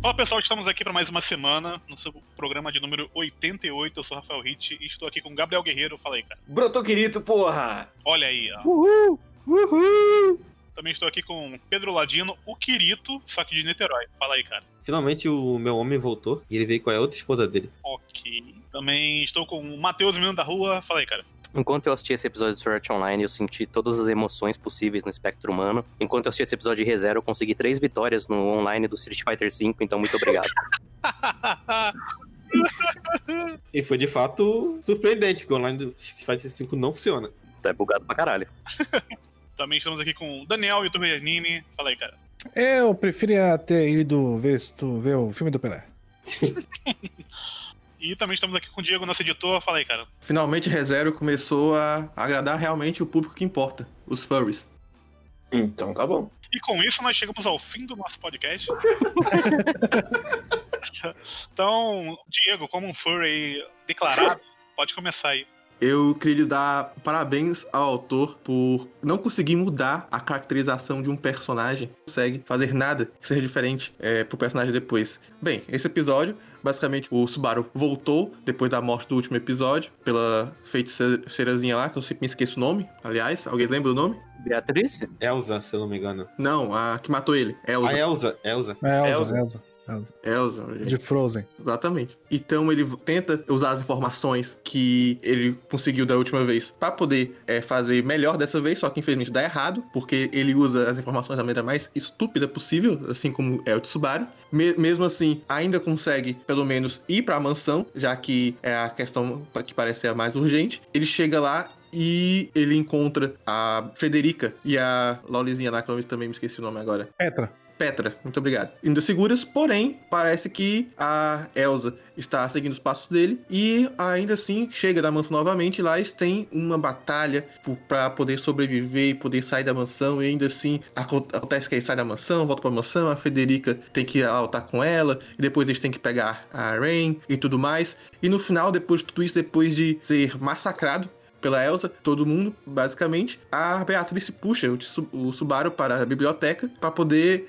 Fala pessoal, estamos aqui para mais uma semana no seu programa de número 88. Eu sou o Rafael Hit e estou aqui com o Gabriel Guerreiro. Fala aí, cara. Brotou querido, porra! Olha aí, ó. Uhul! Uhul! Também estou aqui com Pedro Ladino, o Quirito, só que de Niterói. Fala aí, cara. Finalmente o meu homem voltou e ele veio com a outra esposa dele. Ok. Também estou com o Matheus, menino da rua. Fala aí, cara. Enquanto eu assisti esse episódio de Sword Art Online, eu senti todas as emoções possíveis no espectro humano. Enquanto eu assisti esse episódio de ReZero, eu consegui três vitórias no online do Street Fighter V, então muito obrigado. E foi de fato surpreendente, porque o online do Street Fighter V não funciona. tá bugado pra caralho. Também estamos aqui com o Daniel, youtuber Nini. Fala aí, cara. Eu preferia ter ido ver, ver o filme do Pelé. E também estamos aqui com o Diego, nosso editor. Fala aí, cara. Finalmente ReZero começou a agradar realmente o público que importa, os furries. Então tá bom. E com isso nós chegamos ao fim do nosso podcast. então, Diego, como um furry declarado, pode começar aí. Eu queria lhe dar parabéns ao autor por não conseguir mudar a caracterização de um personagem. Não consegue fazer nada que seja diferente é, pro personagem depois. Bem, esse episódio, basicamente, o Subaru voltou depois da morte do último episódio pela feiticeirazinha lá, que eu sempre me esqueço o nome. Aliás, alguém lembra o nome? Beatriz? Elsa, se eu não me engano. Não, a que matou ele. Elsa. A Elsa, Elsa. É, Elsa, Elsa. Elsa. Elsa. gente. De Frozen. Exatamente. Então ele tenta usar as informações que ele conseguiu da última vez pra poder é, fazer melhor dessa vez, só que infelizmente dá errado, porque ele usa as informações da maneira mais estúpida possível, assim como é o Tsubaru. Me- mesmo assim, ainda consegue pelo menos ir pra mansão, já que é a questão que parece ser a mais urgente. Ele chega lá e ele encontra a Frederica e a Lolizinha eu também me esqueci o nome agora. Petra. Petra, muito obrigado. Indo seguras, porém, parece que a Elsa está seguindo os passos dele e ainda assim chega da mansão novamente lá eles têm uma batalha para poder sobreviver e poder sair da mansão e ainda assim aco- acontece que ele sai da mansão, volta pra mansão, a Federica tem que lutar com ela e depois eles têm que pegar a Rain e tudo mais. E no final, depois de tudo isso, depois de ser massacrado pela Elsa, todo mundo, basicamente, a Beatriz puxa o, Subaru para a biblioteca para poder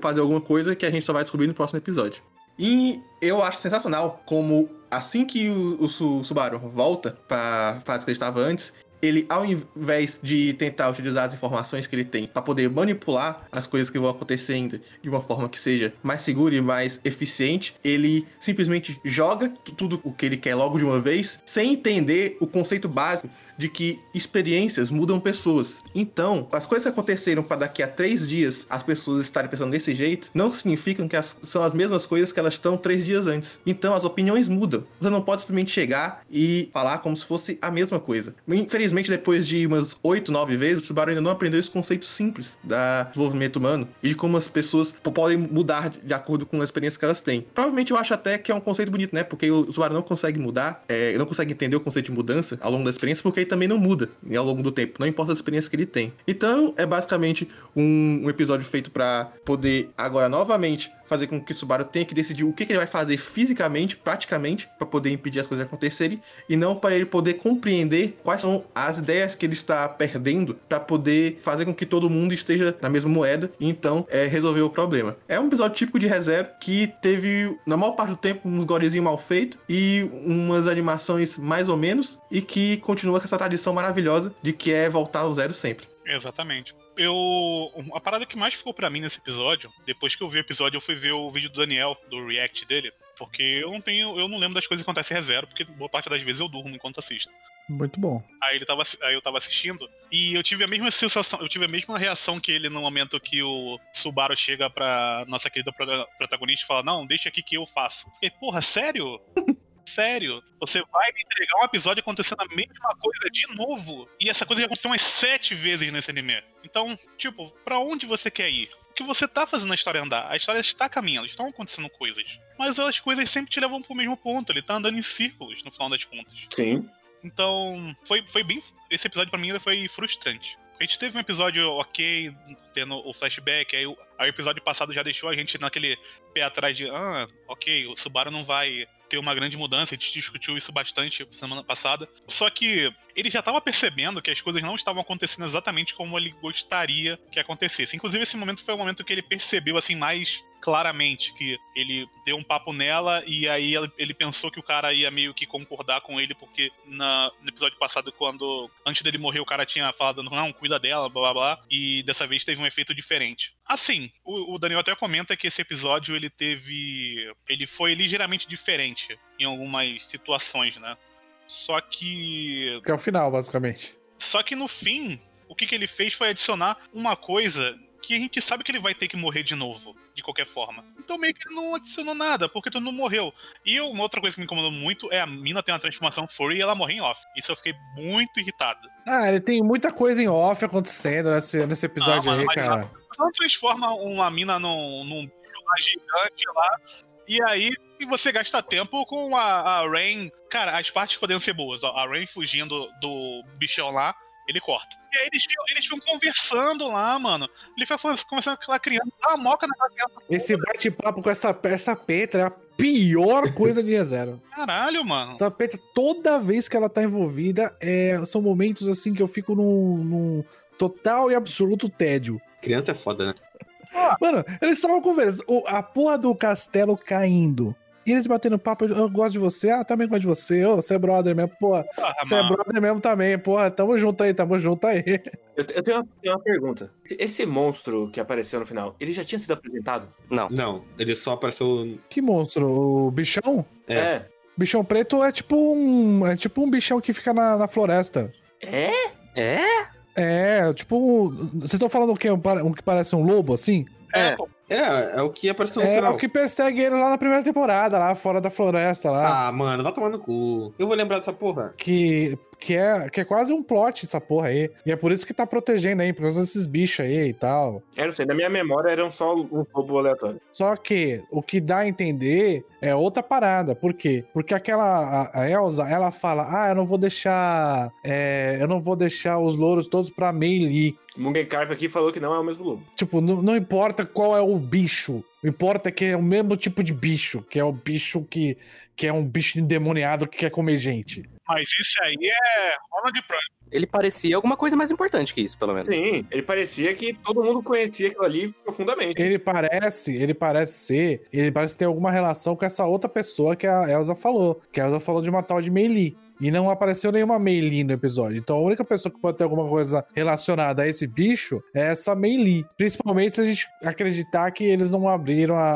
fazer alguma coisa que a gente só vai descobrir no próximo episódio. E eu acho sensacional como assim que o, o Su- Subaru volta para a fase que ele estava antes, ele, ao invés de tentar utilizar as informações que ele tem para poder manipular as coisas que vão acontecendo de uma forma que seja mais segura e mais eficiente, ele simplesmente joga tu- tudo o que ele quer logo de uma vez, sem entender o conceito básico de que experiências mudam pessoas. Então, as coisas que aconteceram para daqui a três dias as pessoas estarem pensando desse jeito, não significam que as- são as mesmas coisas que elas estão três dias antes. Então, as opiniões mudam. Você não pode simplesmente chegar e falar como se fosse a mesma coisa. Infelizmente, depois de umas oito, nove vezes, o Subaru ainda não aprendeu esse conceito simples da desenvolvimento humano e de como as pessoas podem mudar de de acordo com a experiência que elas têm. Provavelmente eu acho até que é um conceito bonito, né? Porque o usuário não consegue mudar, é, não consegue entender o conceito de mudança ao longo da experiência, porque ele também não muda né, ao longo do tempo, não importa a experiência que ele tem. Então, é basicamente um, um episódio feito pra poder agora novamente fazer com que o Subaru tenha que decidir o que, que ele vai fazer fisicamente, praticamente, pra poder impedir as coisas acontecerem, e não para ele poder compreender quais são as ideias que ele está perdendo pra poder fazer com que todo mundo esteja na mesma moeda e então é, resolver o problema. É um episódio típico de ReZero que teve, na maior parte do tempo, uns gorezinhos mal feitos e umas animações mais ou menos, e que continua com essa tradição maravilhosa de que é voltar ao zero sempre. Exatamente. Eu. A parada que mais ficou pra mim nesse episódio, depois que eu vi o episódio, eu fui ver o vídeo do Daniel, do react dele. Porque eu não tenho. Eu não lembro das coisas que acontecem em ReZero, porque boa parte das vezes eu durmo enquanto assisto. Muito bom. Aí ele tava, aí eu tava assistindo e eu tive a mesma sensação, eu tive a mesma reação que ele no momento que o Subaru chega pra nossa querida prota- protagonista e fala: Não, deixa aqui que eu faço. Fiquei, porra, sério? Sério? Você vai me entregar um episódio acontecendo a mesma coisa de novo? E essa coisa já aconteceu umas sete vezes nesse anime. Então, tipo, pra onde você quer ir? Porque você tá fazendo a história andar, a história está caminhando, estão acontecendo coisas. Mas as coisas sempre te levam pro mesmo ponto, ele tá andando em círculos, no final das contas. Sim. Então, foi, foi bem. Esse episódio pra mim foi frustrante. A gente teve um episódio ok, tendo o flashback, aí o, aí o episódio passado já deixou a gente naquele pé atrás de, ah, ok, o Subaru não vai ter uma grande mudança, a gente discutiu isso bastante semana passada. Só que ele já estava percebendo que as coisas não estavam acontecendo exatamente como ele gostaria que acontecesse. Inclusive, esse momento foi o momento que ele percebeu, assim, mais claramente que ele deu um papo nela e aí ele- pensou que o cara ia meio que concordar com ele, porque na- no episódio passado, quando antes dele morrer, o cara tinha falado, não, cuida dela, blá blá blá, e dessa vez teve um efeito diferente. Assim, o, o Daniel até comenta que esse episódio ele teve. ele foi ligeiramente diferente em algumas situações, né? Só que. Que é o final, basicamente. Só que no fim, o que, que ele fez foi adicionar uma coisa que a gente sabe que ele vai ter que morrer de novo, de qualquer forma. Então meio que ele não adicionou nada, porque tu não morreu. E uma outra coisa que me incomodou muito é a mina ter uma transformação furry e ela morrer em off. Isso eu fiquei muito irritado. Ah, ele tem muita coisa em off acontecendo nesse, nesse episódio Ah, aí, mas cara. Não transforma uma mina num, num bicho lá gigante lá. E aí e você gasta tempo com a, a Rain. Cara, as partes poderiam ser boas. Ó, a Rain fugindo do bichão lá, ele corta. E aí eles ficam, eles ficam conversando lá, mano. Ele fica falando- conversando com aquela criança, dá uma moca na criança. Esse bate-papo com essa, essa Petra é a pior coisa de Zero. Caralho, mano. Essa Petra, toda vez que ela tá envolvida, é, são momentos assim que eu fico num, num total e absoluto tédio. Criança é foda, né? Mano, eles estavam conversando. A porra do castelo caindo. E eles batendo papo, eu gosto de você, ah, também gosto de você, ô, você é brother mesmo, porra, Porra, você é brother mesmo também, porra, tamo junto aí, tamo junto aí. Eu, eu tenho, uma, tenho uma pergunta. Esse monstro que apareceu no final, ele já tinha sido apresentado? Não. Não, ele só apareceu. Que monstro, o bichão? É. Bichão preto é tipo um, é tipo um bichão que fica na, na floresta. É? É? É, tipo, um- vocês estão falando o quê? Um, um que parece um lobo, assim? É, É. É, é o que apareceu no É final. o que persegue ele lá na primeira temporada, lá fora da floresta, lá. Ah, mano, vai tomar no cu. Eu vou lembrar dessa porra. Que, que, é, que é quase um plot essa porra aí. E é por isso que tá protegendo aí, por causa desses bichos aí e tal. Eu não sei, na minha memória eram só um robô aleatório. Só que o que dá a entender é outra parada. Por quê? Porque aquela a, Elsa, ela fala: "Ah, eu não vou deixar, é, eu não vou deixar os louros todos pra Mei Li. O Mugen Carp aqui falou que não é o mesmo lobo. Tipo, não, não importa qual é o bicho. O importa é que é o mesmo tipo de bicho, que é o bicho que, que é um bicho endemoniado que quer comer gente. Mas isso aí é Ronald Prime. Ele parecia alguma coisa mais importante que isso, pelo menos. Sim, ele parecia que todo mundo conhecia aquilo ali profundamente. Ele parece, ele parece ser, ele parece ter alguma relação com essa outra pessoa que a Elsa falou. Que a Elsa falou de uma tal de Meili. E não apareceu nenhuma Meili no episódio. Então a única pessoa que pode ter alguma coisa relacionada a esse bicho é essa Meili. Principalmente se a gente acreditar que eles não abriram a.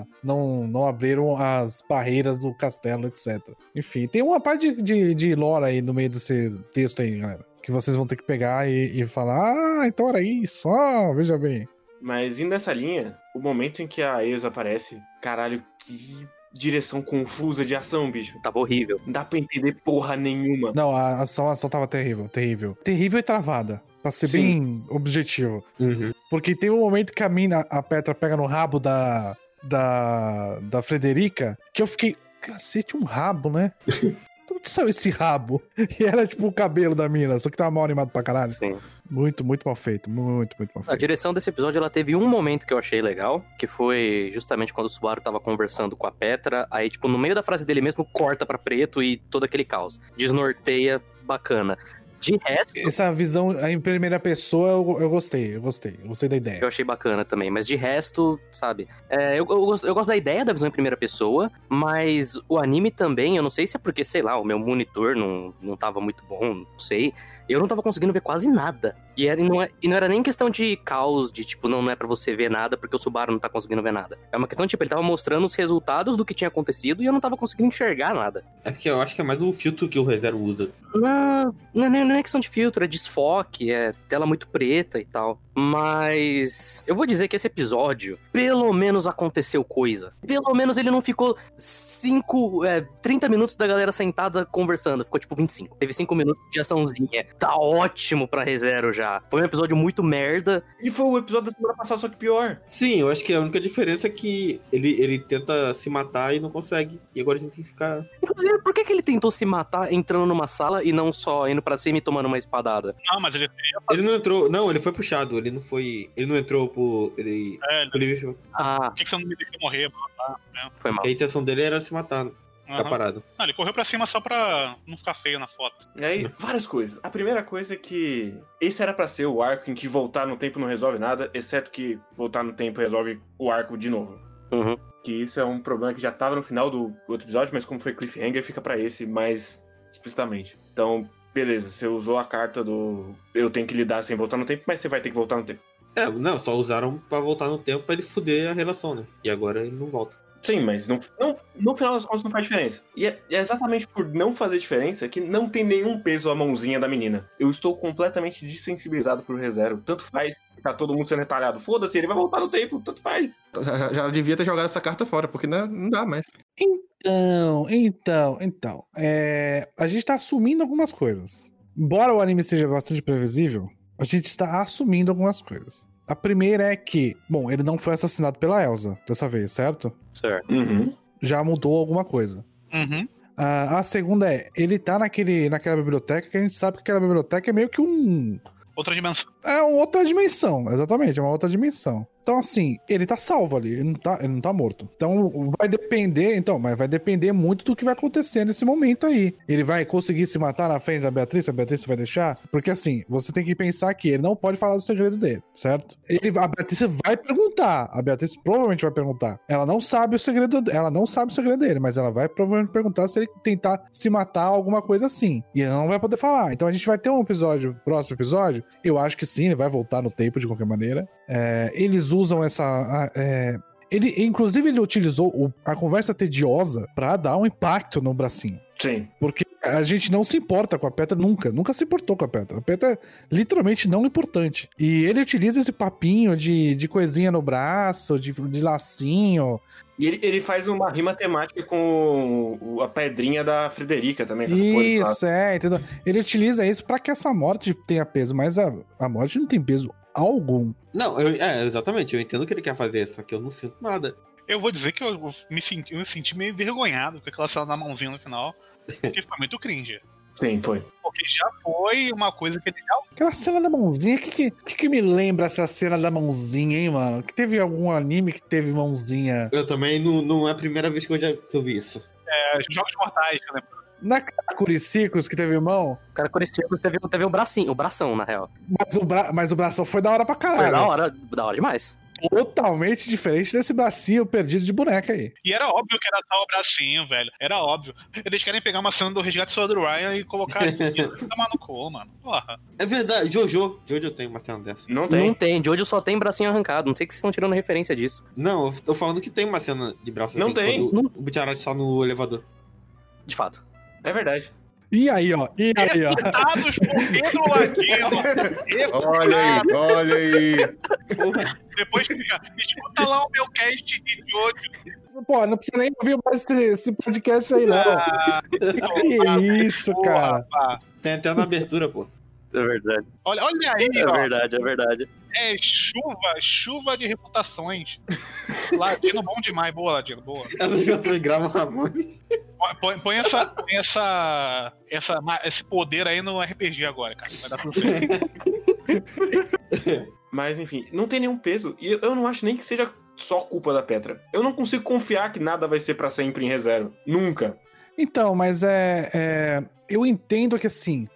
a- não, não abriram as barreiras do castelo, etc. Enfim, tem uma parte de, de, de lore aí no meio desse texto aí, galera. Que vocês vão ter que pegar e, e falar: Ah, então era isso. Ah, veja bem. Mas indo nessa linha, o momento em que a Exa aparece, caralho, que direção confusa de ação, bicho. Tava horrível. Não dá pra entender porra nenhuma. Não, a ação, a ação tava terrível, terrível. Terrível e travada. Pra ser Sim. bem objetivo. Uhum. Porque tem um momento que a mina, a Petra, pega no rabo da. da. da Frederica, que eu fiquei. Cacete, um rabo, né? De onde saiu esse rabo? E era tipo o cabelo da mina, só que tava mal animado pra caralho. Sim. Muito, muito mal feito. Muito, muito mal A feito. direção desse episódio, ela teve um momento que eu achei legal, que foi justamente quando o Subaru tava conversando com a Petra, aí, tipo, no meio da frase dele mesmo, corta pra preto e todo aquele caos. Desnorteia, bacana. De resto, Essa visão em primeira pessoa eu, eu gostei, eu gostei. Eu gostei da ideia. eu achei bacana também, mas de resto, sabe? é, eu, eu, gosto, eu gosto da ideia da visão em primeira pessoa, mas o anime também, eu não sei se é porque, sei lá, o meu monitor não, não tava muito bom, não sei. Eu não tava conseguindo ver quase nada. E, era, e não, é- e não era nem questão de caos, de tipo, não, não é pra você ver nada porque o Subaru não tá conseguindo ver nada. É uma questão de, tipo, ele tava mostrando os resultados do que tinha acontecido e eu não tava conseguindo enxergar nada. É porque eu acho que é mais o filtro que o ReZero usa. Não, não, é não é questão de filtro, é desfoque, é tela muito preta e tal. Mas eu vou dizer que esse episódio, pelo menos aconteceu coisa. Pelo menos ele não ficou 5, é, 30 minutos da galera sentada conversando. Ficou tipo 25. Teve 5 minutos de açãozinha. Tá ótimo pra ReZero já. Foi um episódio muito merda. E foi o episódio da semana passada, só que pior. Sim, eu acho que a única diferença é que ele, ele tenta se matar e não consegue. E agora a gente tem que ficar. Inclusive, por que, que ele tentou se matar entrando numa sala e não só indo pra cima e tomando uma espadada? Não, mas ele. Ele não entrou. Não, ele foi puxado. Ele não foi. Ele não entrou por. Ele. É, ele- ele Ah, Por que que você não me deixou morrer? mano? foi mal. a intenção dele era se matar, ficar Aham. parado. Não, ele correu pra cima só pra não ficar feio na foto. E aí, várias coisas. A primeira coisa é que esse era pra ser o arco em que voltar no tempo não resolve nada, exceto que voltar no tempo resolve o arco de novo. Uhum. Que isso é um problema que já tava no final do outro episódio, mas como foi cliffhanger, fica pra esse mais explicitamente. Então, beleza, você usou a carta do eu tenho que lidar sem voltar no tempo, mas você vai ter que voltar no tempo. É, não, só usaram pra voltar no tempo pra ele fuder a relação, né? E agora ele não volta. Sim, mas não, não- no final das contas não faz diferença. E é, é exatamente por não fazer diferença que não tem nenhum peso a mãozinha da menina. Eu estou completamente desensibilizado pro ReZero. Tanto faz ficar todo mundo sendo retalhado. Foda-se, ele vai voltar no tempo, tanto faz. Já, já devia ter jogado essa carta fora, porque não, não dá mais. Então, então, então. é, a gente tá assumindo algumas coisas. Embora o anime seja bastante previsível, a gente está assumindo algumas coisas. A primeira é que, bom, ele não foi assassinado pela Elsa dessa vez, certo? Certo. Uhum. Já mudou alguma coisa. Uhum. Ah, a segunda é, ele tá naquele, naquela biblioteca que a gente sabe que aquela biblioteca é meio que um. Outra dimensão. É uma outra dimensão, exatamente, é uma outra dimensão. Então, assim, ele tá salvo ali, ele não tá, ele não tá morto. Então, vai depender, então, mas vai depender muito do que vai acontecer nesse momento aí. Ele vai conseguir se matar na frente da Beatriz, a Beatriz vai deixar? Porque, assim, você tem que pensar que ele não pode falar do segredo dele, certo? Ele, a Beatriz vai perguntar, a Beatriz provavelmente vai perguntar. Ela não sabe o segredo, ela não sabe o segredo dele, mas ela vai provavelmente perguntar se ele tentar se matar, alguma coisa assim. E ele não vai poder falar. Então, a gente vai ter um episódio, próximo episódio, eu acho que sim, ele vai voltar no tempo de qualquer maneira. É, eles usam essa. a- é, ele, inclusive, ele utilizou o- a conversa tediosa pra dar um impacto no bracinho. Sim. Porque a gente não se importa com a Petra nunca. Nunca se importou com a Petra. A Petra é literalmente não importante. E ele utiliza esse papinho de, de coisinha no braço, de, de lacinho. E ele, ele faz uma rima temática com o- a pedrinha da Frederica também. essa? Isso, é, entendeu? Ele utiliza isso pra que essa morte tenha peso, mas a, a morte não tem peso algum. Não, eu- é, exatamente. Eu entendo o que ele quer fazer, só que eu não sinto nada. Eu vou dizer que eu me senti, eu me senti meio envergonhado com aquela cena da mãozinha no final. Porque foi muito cringe. Sim, foi. Porque já foi uma coisa que ele já. Aquela cena da mãozinha, o que, que, que que me lembra essa cena da mãozinha, hein, mano? Que teve algum anime que teve mãozinha. Eu também não, não é a primeira vez que eu já que eu vi isso. É, jogos mortais, eu lembro. Na Curiciclos que teve mão, O cara Curiciclos teve, teve um bracinho, o bração, na real. mas o, bra... mas o bração foi da hora pra Foi caralho. da hora, da hora demais. Totalmente diferente desse bracinho perdido de boneca aí. E era óbvio que era só o bracinho, velho. Era óbvio. Eles querem pegar uma cena do resgate só do Ryan e colocar aqui. Tomar no cu, mano. Porra. É verdade, Jojo. Jojo tem uma cena dessa. Não Não tem. tem, de hoje só tem bracinho arrancado. Não sei que vocês estão tirando referência disso. Não, eu tô falando que tem uma cena de braço Não assim, tem. o Butiarati está no elevador. De fato. É verdade. E aí, ó. E aí, ó. Refutados por Pedro Ladino. Olha aí, olha aí. Depois fica, escuta lá o meu cast de Jojo. Pô, não precisa nem ouvir mais esse, esse podcast aí, não. Ah, que isso, porra, cara. pá. tem até na abertura, pô. É verdade. Olha, olha aí, É ó. verdade, é verdade. É chuva, chuva de reputações. Ladino bom demais. Boa, Ladino, boa. As pessoas gravam a mão. Põe, põe essa, põe essa, essa, esse poder aí no RPG agora, cara. Vai dar tudo certo. Mas enfim, não tem nenhum peso. E eu- eu não acho nem que seja só culpa da Petra. Eu não consigo confiar que nada vai ser pra sempre em reserva. Nunca. Então, mas é, é, eu entendo que assim,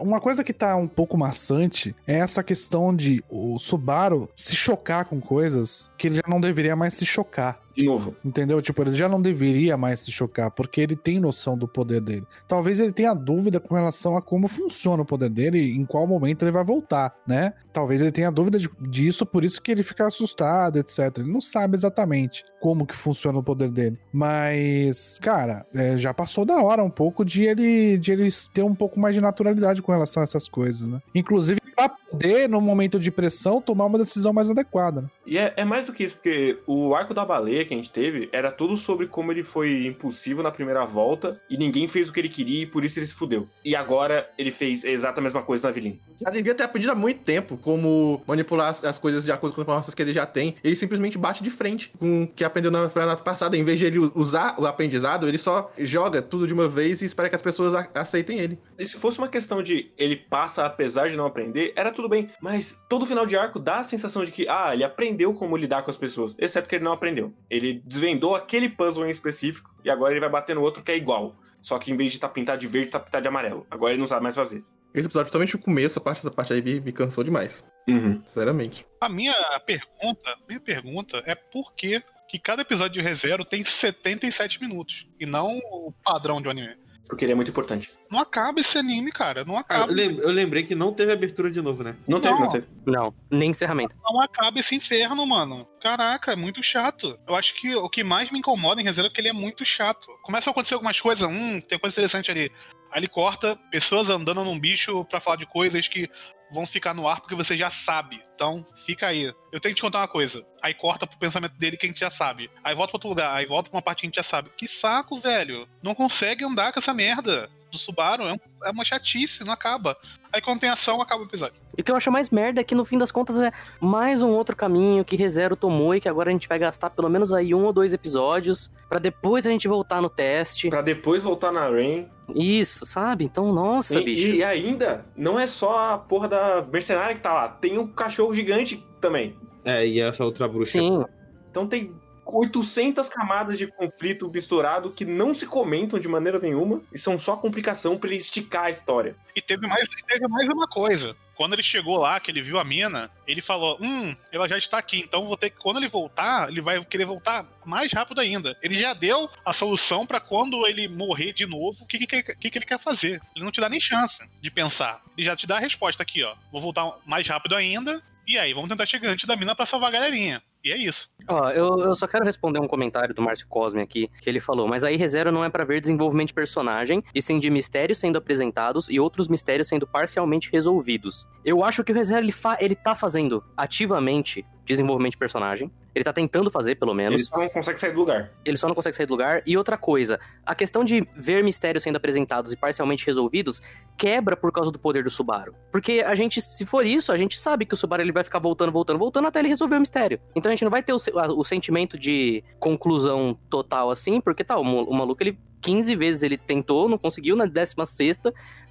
uma coisa que tá um pouco maçante é essa questão de o Subaru se chocar com coisas que ele já não deveria mais se chocar. De novo. Entendeu? Tipo, ele já não deveria mais se chocar, porque ele tem noção do poder dele. Talvez ele tenha dúvida com relação a como funciona o poder dele e em qual momento ele vai voltar, né? Talvez ele tenha dúvida de- disso, por isso que ele fica assustado, etc. Ele não sabe exatamente como que funciona o poder dele. Mas, cara, é, já passou da hora um pouco de ele, de ele ter um pouco mais de naturalidade com relação a essas coisas, né? Inclusive pra poder, no momento de pressão, tomar uma decisão mais adequada. né? E é, é mais do que isso, porque o arco da baleia que a gente teve era tudo sobre como ele foi impulsivo na primeira volta e ninguém fez o que ele queria e por isso ele se fudeu. E agora ele fez a exata mesma coisa na Avilene. Já devia ter aprendido há muito tempo como manipular as, as coisas de acordo com as informações que ele já tem. Ele simplesmente bate de frente com o que aprendeu na jornada passada. Em vez de ele usar o aprendizado, ele só joga tudo de uma vez e espera que as pessoas a- aceitem ele. E se fosse uma questão de ele passa apesar de não aprender, era tudo bem. Mas todo final de arco dá a sensação de que, ah, ele aprendeu como lidar com as pessoas. Exceto que ele não aprendeu. Ele desvendou aquele puzzle em específico e agora ele vai bater no outro que é igual. Só que em vez de estar pintado de verde, tá pintado de amarelo. Agora ele não sabe mais fazer. Esse episódio, principalmente o começo, a parte dessa parte aí me, me cansou demais. Uhum. Sinceramente. A minha pergunta, minha pergunta é por que que cada episódio de ReZero tem 77 minutos e não o padrão de um anime. Porque ele é muito importante. Não acaba esse anime, cara. Não Ah, acaba. eu, lem- eu lembrei que não teve abertura de novo, né? Não teve, não, Não. teve. Não, nem encerramento. Não acaba esse inferno, mano. Caraca, é muito chato. Eu acho que o que mais me incomoda em ReZero é que ele é muito chato. Começa a acontecer algumas coisas, hum, tem coisa interessante ali. Aí ele corta pessoas andando num bicho pra falar de coisas que vão ficar no ar porque você já sabe. Então, fica aí. Eu tenho que te contar uma coisa. Aí corta pro pensamento dele que a gente já sabe. Aí volta pra outro lugar, aí volta pra uma parte que a gente já sabe. Que saco, velho. Não consegue andar com essa merda do Subaru. É, um- é uma chatice, não acaba. Aí quando tem ação, acaba o episódio. E o que eu acho mais merda é que no fim das contas é mais um outro caminho que ReZero tomou e que agora a gente vai gastar pelo menos aí um ou dois episódios pra depois a gente voltar no teste. Pra depois voltar na Rain. Isso, sabe? Então, nossa, E, bicho. e ainda, não é só a porra da mercenária que tá lá. Tem um cachorro gigante também. É, e essa outra bruxa. Sim, Então tem 800 camadas de conflito misturado que não se comentam de maneira nenhuma e são só complicação pra ele esticar a história. E teve mais, teve mais uma coisa. Quando ele chegou lá, que ele viu a mina, ele falou: Hum, ela já está aqui, então vou ter que. Quando ele voltar, ele vai querer voltar mais rápido ainda. Ele já deu a solução pra quando ele morrer de novo, o que, que, que, que ele quer fazer. Ele não te dá nem chance de pensar. Ele já te dá a resposta aqui, ó. Vou voltar mais rápido ainda. E aí, vamos tentar chegar antes da mina pra salvar a galerinha. E é isso. Ó, eu, eu só quero responder um comentário do Márcio Cosme aqui, que ele falou, mas aí ReZero não é pra ver desenvolvimento de personagem, e sim de mistérios sendo apresentados e outros mistérios sendo parcialmente resolvidos. Eu acho que o ReZero, ele, fa ele tá fazendo ativamente desenvolvimento de personagem, ele tá tentando fazer, pelo menos, Ele só não consegue sair do lugar. ele só não consegue sair do lugar. E outra coisa, a questão de ver mistérios sendo apresentados e parcialmente resolvidos quebra por causa do poder do Subaru. Porque a gente, se for isso, a gente sabe que o Subaru ele vai ficar voltando, voltando, voltando até ele resolver o mistério. Então a gente não vai ter o, o sentimento de conclusão total assim, porque tá, o, o maluco ele 15 vezes ele tentou, não conseguiu, na 16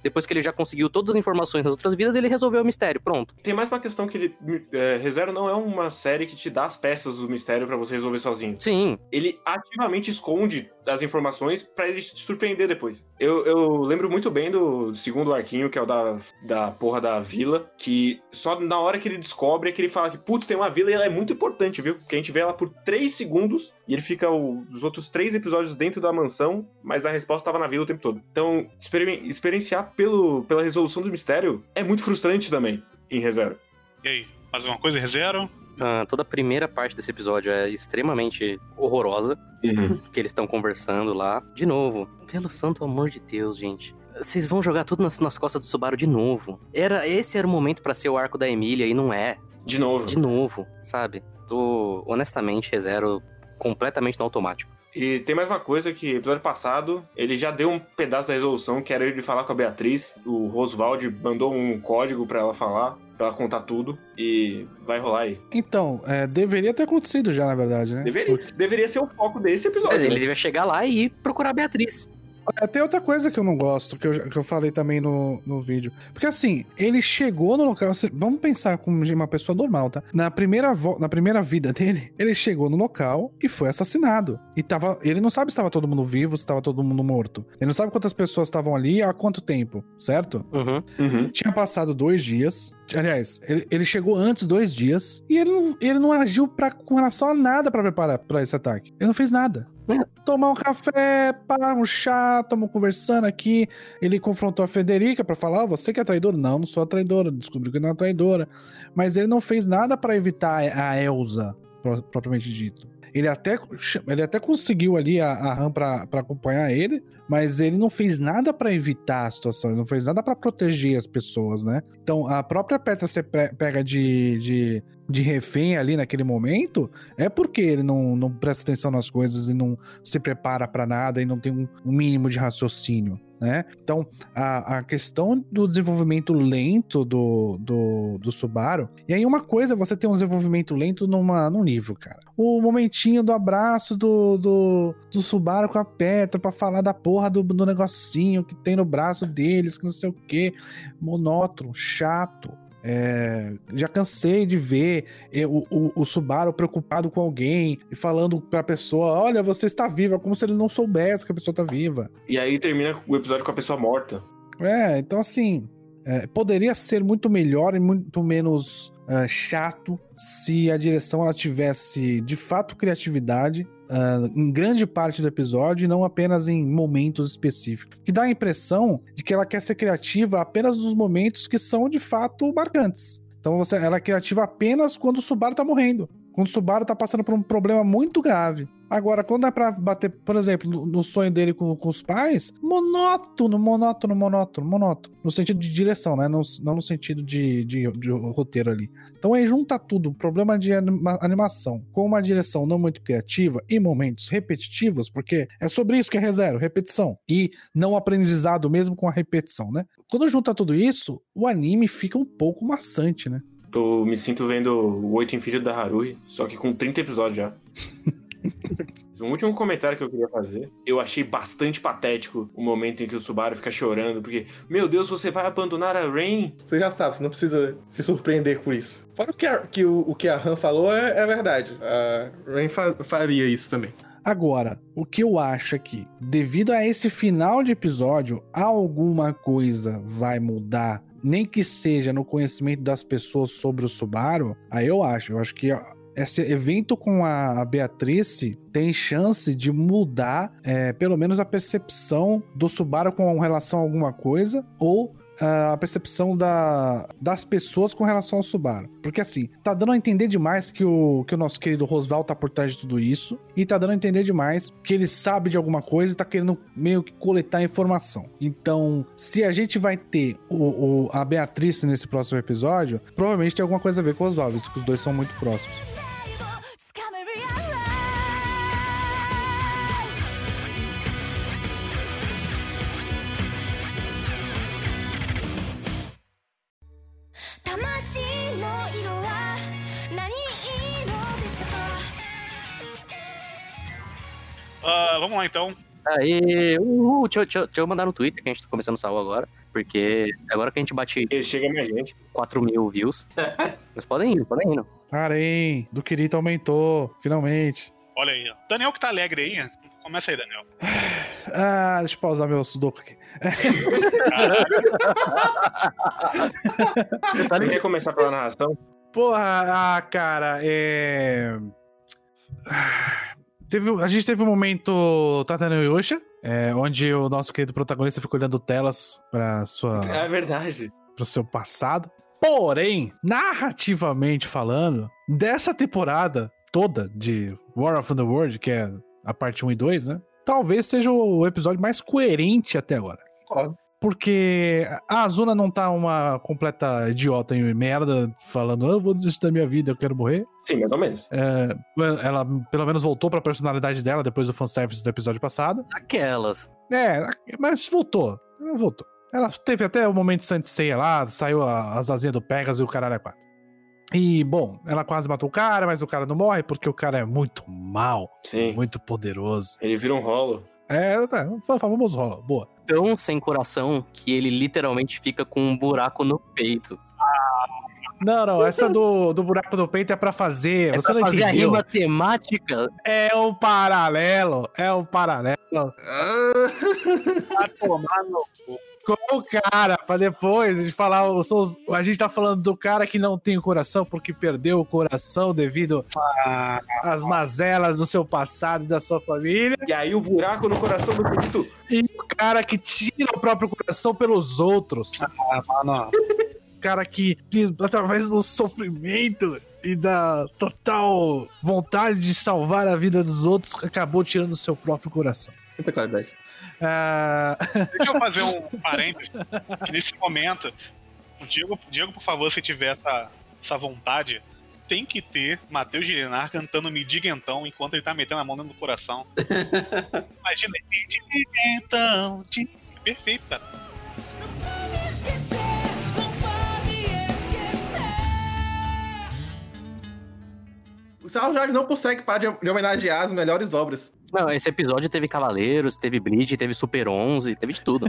depois que ele já conseguiu todas as informações nas outras vidas, ele resolveu o mistério, pronto. Tem mais uma questão que ele. É, ReZero não é uma série que te dá as peças do mistério pra você resolver sozinho. Sim, Ele ativamente esconde as informações pra ele te surpreender depois. Eu, eu lembro muito bem do segundo arquinho, que é o da, da porra da vila, que só na hora que ele descobre é que ele fala que, putz, tem uma vila e ela é muito importante, viu? Porque a gente vê ela por 3 segundos e ele fica o- os outros três episódios dentro da mansão, mas a resposta tava na vila o tempo todo. Então, experim- experienciar pelo, pela resolução do mistério é muito frustrante também em ReZero. E aí? Mais uma coisa, ReZero? Ah, toda a primeira parte desse episódio é extremamente horrorosa. que eles estão conversando lá. De novo, pelo santo amor de Deus, gente. Vocês vão jogar tudo nas, nas costas do Subaru de novo. Era, esse era o momento pra ser o arco da Emília e não é. De novo. De novo, sabe? Tô, honestamente, rezero completamente no automático. E tem mais uma coisa que, episódio passado, ele já deu um pedaço da resolução, que era ele falar com a Beatriz. O Roswald mandou um código pra ela falar, pra ela contar tudo. E vai rolar aí. Então, é, deveria ter acontecido já, na verdade, né? Deveria, deveria ser o foco desse episódio. ele né? devia chegar lá e procurar a Beatriz. É, Tem outra coisa que eu não gosto, que eu, que eu falei também no, no vídeo. Porque assim, ele chegou no local. assim, Vamos pensar como uma pessoa normal, tá? Na primeira, na primeira vida dele, ele chegou no local e foi assassinado. E tava. Ele não sabe se estava todo mundo vivo, se estava todo mundo morto. Ele não sabe quantas pessoas estavam ali há quanto tempo, certo? Uhum. Uhum. Tinha passado dois dias. Aliás, ele, ele chegou antes dois dias e ele não, ele não agiu pra, com relação a nada pra preparar pra esse ataque. Ele não fez nada. É. Tomar um café, pá, um chá, estamos conversando aqui. Ele confrontou a Federica pra falar: "Ah, você que é traidora? Não, não sou a traidora. Descobriu que não é traidora. Mas ele não fez nada pra evitar a Elsa, pro- propriamente dito. Ele até, ele até conseguiu ali a, a RAM pra acompanhar ele, mas ele não fez nada pra evitar a situação, ele não fez nada pra proteger as pessoas, né? Então, a própria Petra pre- pega de, de, de refém ali naquele momento é porque ele não, não presta atenção nas coisas e não se prepara pra nada e não tem um, um mínimo de raciocínio. Né? Então, a, a questão do desenvolvimento lento do, do, do Subaru. E aí, uma coisa é você ter um desenvolvimento lento numa, num livro, cara. O momentinho do abraço do, do, do Subaru com a Petra pra falar da porra do, do negocinho que tem no braço deles, que não sei o que. Monótono, chato. É, já cansei de ver eh, o, o, o Subaru preocupado com alguém e falando pra pessoa: Olha, você está viva, como se ele não soubesse que a pessoa tá viva. E aí termina o episódio com a pessoa morta. É, então assim, é, poderia ser muito melhor e muito menos ah, chato se a direção ela tivesse de fato criatividade ah, em grande parte do episódio e não apenas em momentos específicos. Que dá a impressão de que ela quer ser criativa apenas nos momentos que são de fato marcantes. Então você, ela é criativa apenas quando o Subaru tá morrendo. Quando o Subaru tá passando por um problema muito grave. Agora, quando é pra bater, por exemplo, no, sonho dele com, com os pais, monótono, monótono, monótono, monótono. No sentido de direção, né? Não, não no sentido de, de, de roteiro ali. Então aí junta tudo, problema de anima- animação, com uma direção não muito criativa e momentos repetitivos, porque é sobre isso que é ReZero, repetição. E não aprendizado mesmo com a repetição, né? Quando junta tudo isso, o anime fica um pouco maçante, né? Eu me sinto vendo o Oito Filhos da Haruhi, só que com 30 episódios já. Um último comentário que eu queria fazer. Eu achei bastante patético o momento em que o Subaru fica chorando, porque, meu Deus, você vai abandonar a Rain? Você já sabe, você não precisa se surpreender com isso. Fora o que, a, que o, o que a Han falou é, é verdade. A Rain fa- faria isso também. Agora, o que eu acho é que, devido a esse final de episódio, alguma coisa vai mudar, nem que seja no conhecimento das pessoas sobre o Subaru. Aí eu acho, eu acho que esse evento com a Beatrice tem chance de mudar, é, pelo menos a percepção do Subaru com relação a alguma coisa, ou a percepção da, das pessoas com relação ao Subaru. Porque assim, tá dando a entender demais que o, que o nosso querido Rosval tá por trás de tudo isso. E tá dando a entender demais que ele sabe de alguma coisa e tá querendo meio que coletar informação. Então, se a gente vai ter o, o- a Beatriz nesse próximo episódio, provavelmente tem alguma coisa a ver com o Oswaldo, visto que os dois são muito próximos. Ah, vamos lá então. Aí, uhul, deixa, eu- deixa, deixa eu mandar no Twitter que a gente tá começando o salvo agora. Porque agora que a gente bate Ele chega mais gente. 4 mil views. Mas podem ir, podem ir. Parem, do querido aumentou, finalmente. Olha aí, ó. Daniel que tá alegre aí. Começa aí, Daniel. Ah, deixa eu pausar meu sudoku aqui. Você quer começar pela narração? Porra, ah, cara, é. Teve, a gente teve um momento Tatano Yosha, é, onde o nosso querido protagonista ficou olhando telas para sua É verdade. pro seu passado. Porém, narrativamente falando, dessa temporada toda de War of the World, que é a parte 1 e 2, né? Talvez seja o episódio mais coerente até agora. Concordo. Porque a Azuna não tá uma completa idiota e merda falando, "Ah, eu vou desistir da minha vida, eu quero morrer. Sim, mais ou menos. É, ela pelo menos voltou pra personalidade dela depois do fanservice do episódio passado. Aquelas. É, mas voltou. Ela voltou. Ela teve até o momento de Santiceia lá, saiu a- as asinhas do Pegasus e o caralho é quatro. E, bom, ela quase matou o cara, mas o cara não morre porque o cara é muito mal, Sim. muito poderoso. Ele vira um rolo. É, tá. O famoso rola. Boa. Tão sem coração que ele literalmente fica com um buraco no peito. Não, não, essa do, do buraco do peito é pra fazer. É Você pra não fazer a entendeu. rima temática. É o paralelo. É o paralelo. Vai tomar no cu. Com o cara, pra depois a gente falar. os- os- A gente tá falando do cara que não tem o coração porque perdeu o coração devido às mazelas do seu passado e da sua família. E aí o buraco no coração do Kirito. E o cara que tira o próprio coração pelos outros. Ah, mano. Cara que, que, através do sofrimento e da total vontade de salvar a vida dos outros, acabou tirando o seu próprio coração. Muita qualidade. Ah, Deixa eu fazer um parênteses. Que nesse momento, o Diego, Diego, por favor, se tiver essa, essa vontade, tem que ter Matheus Girenar cantando Me Diga Então enquanto ele tá metendo a mão dentro do coração. Imagina, Me Diga Então. Perfeito, cara. me esquecer, O Sal Jorge não consegue parar de, de homenagear as melhores obras. Não, esse episódio teve Cavaleiros, teve Bleach, teve Super 11, teve de tudo.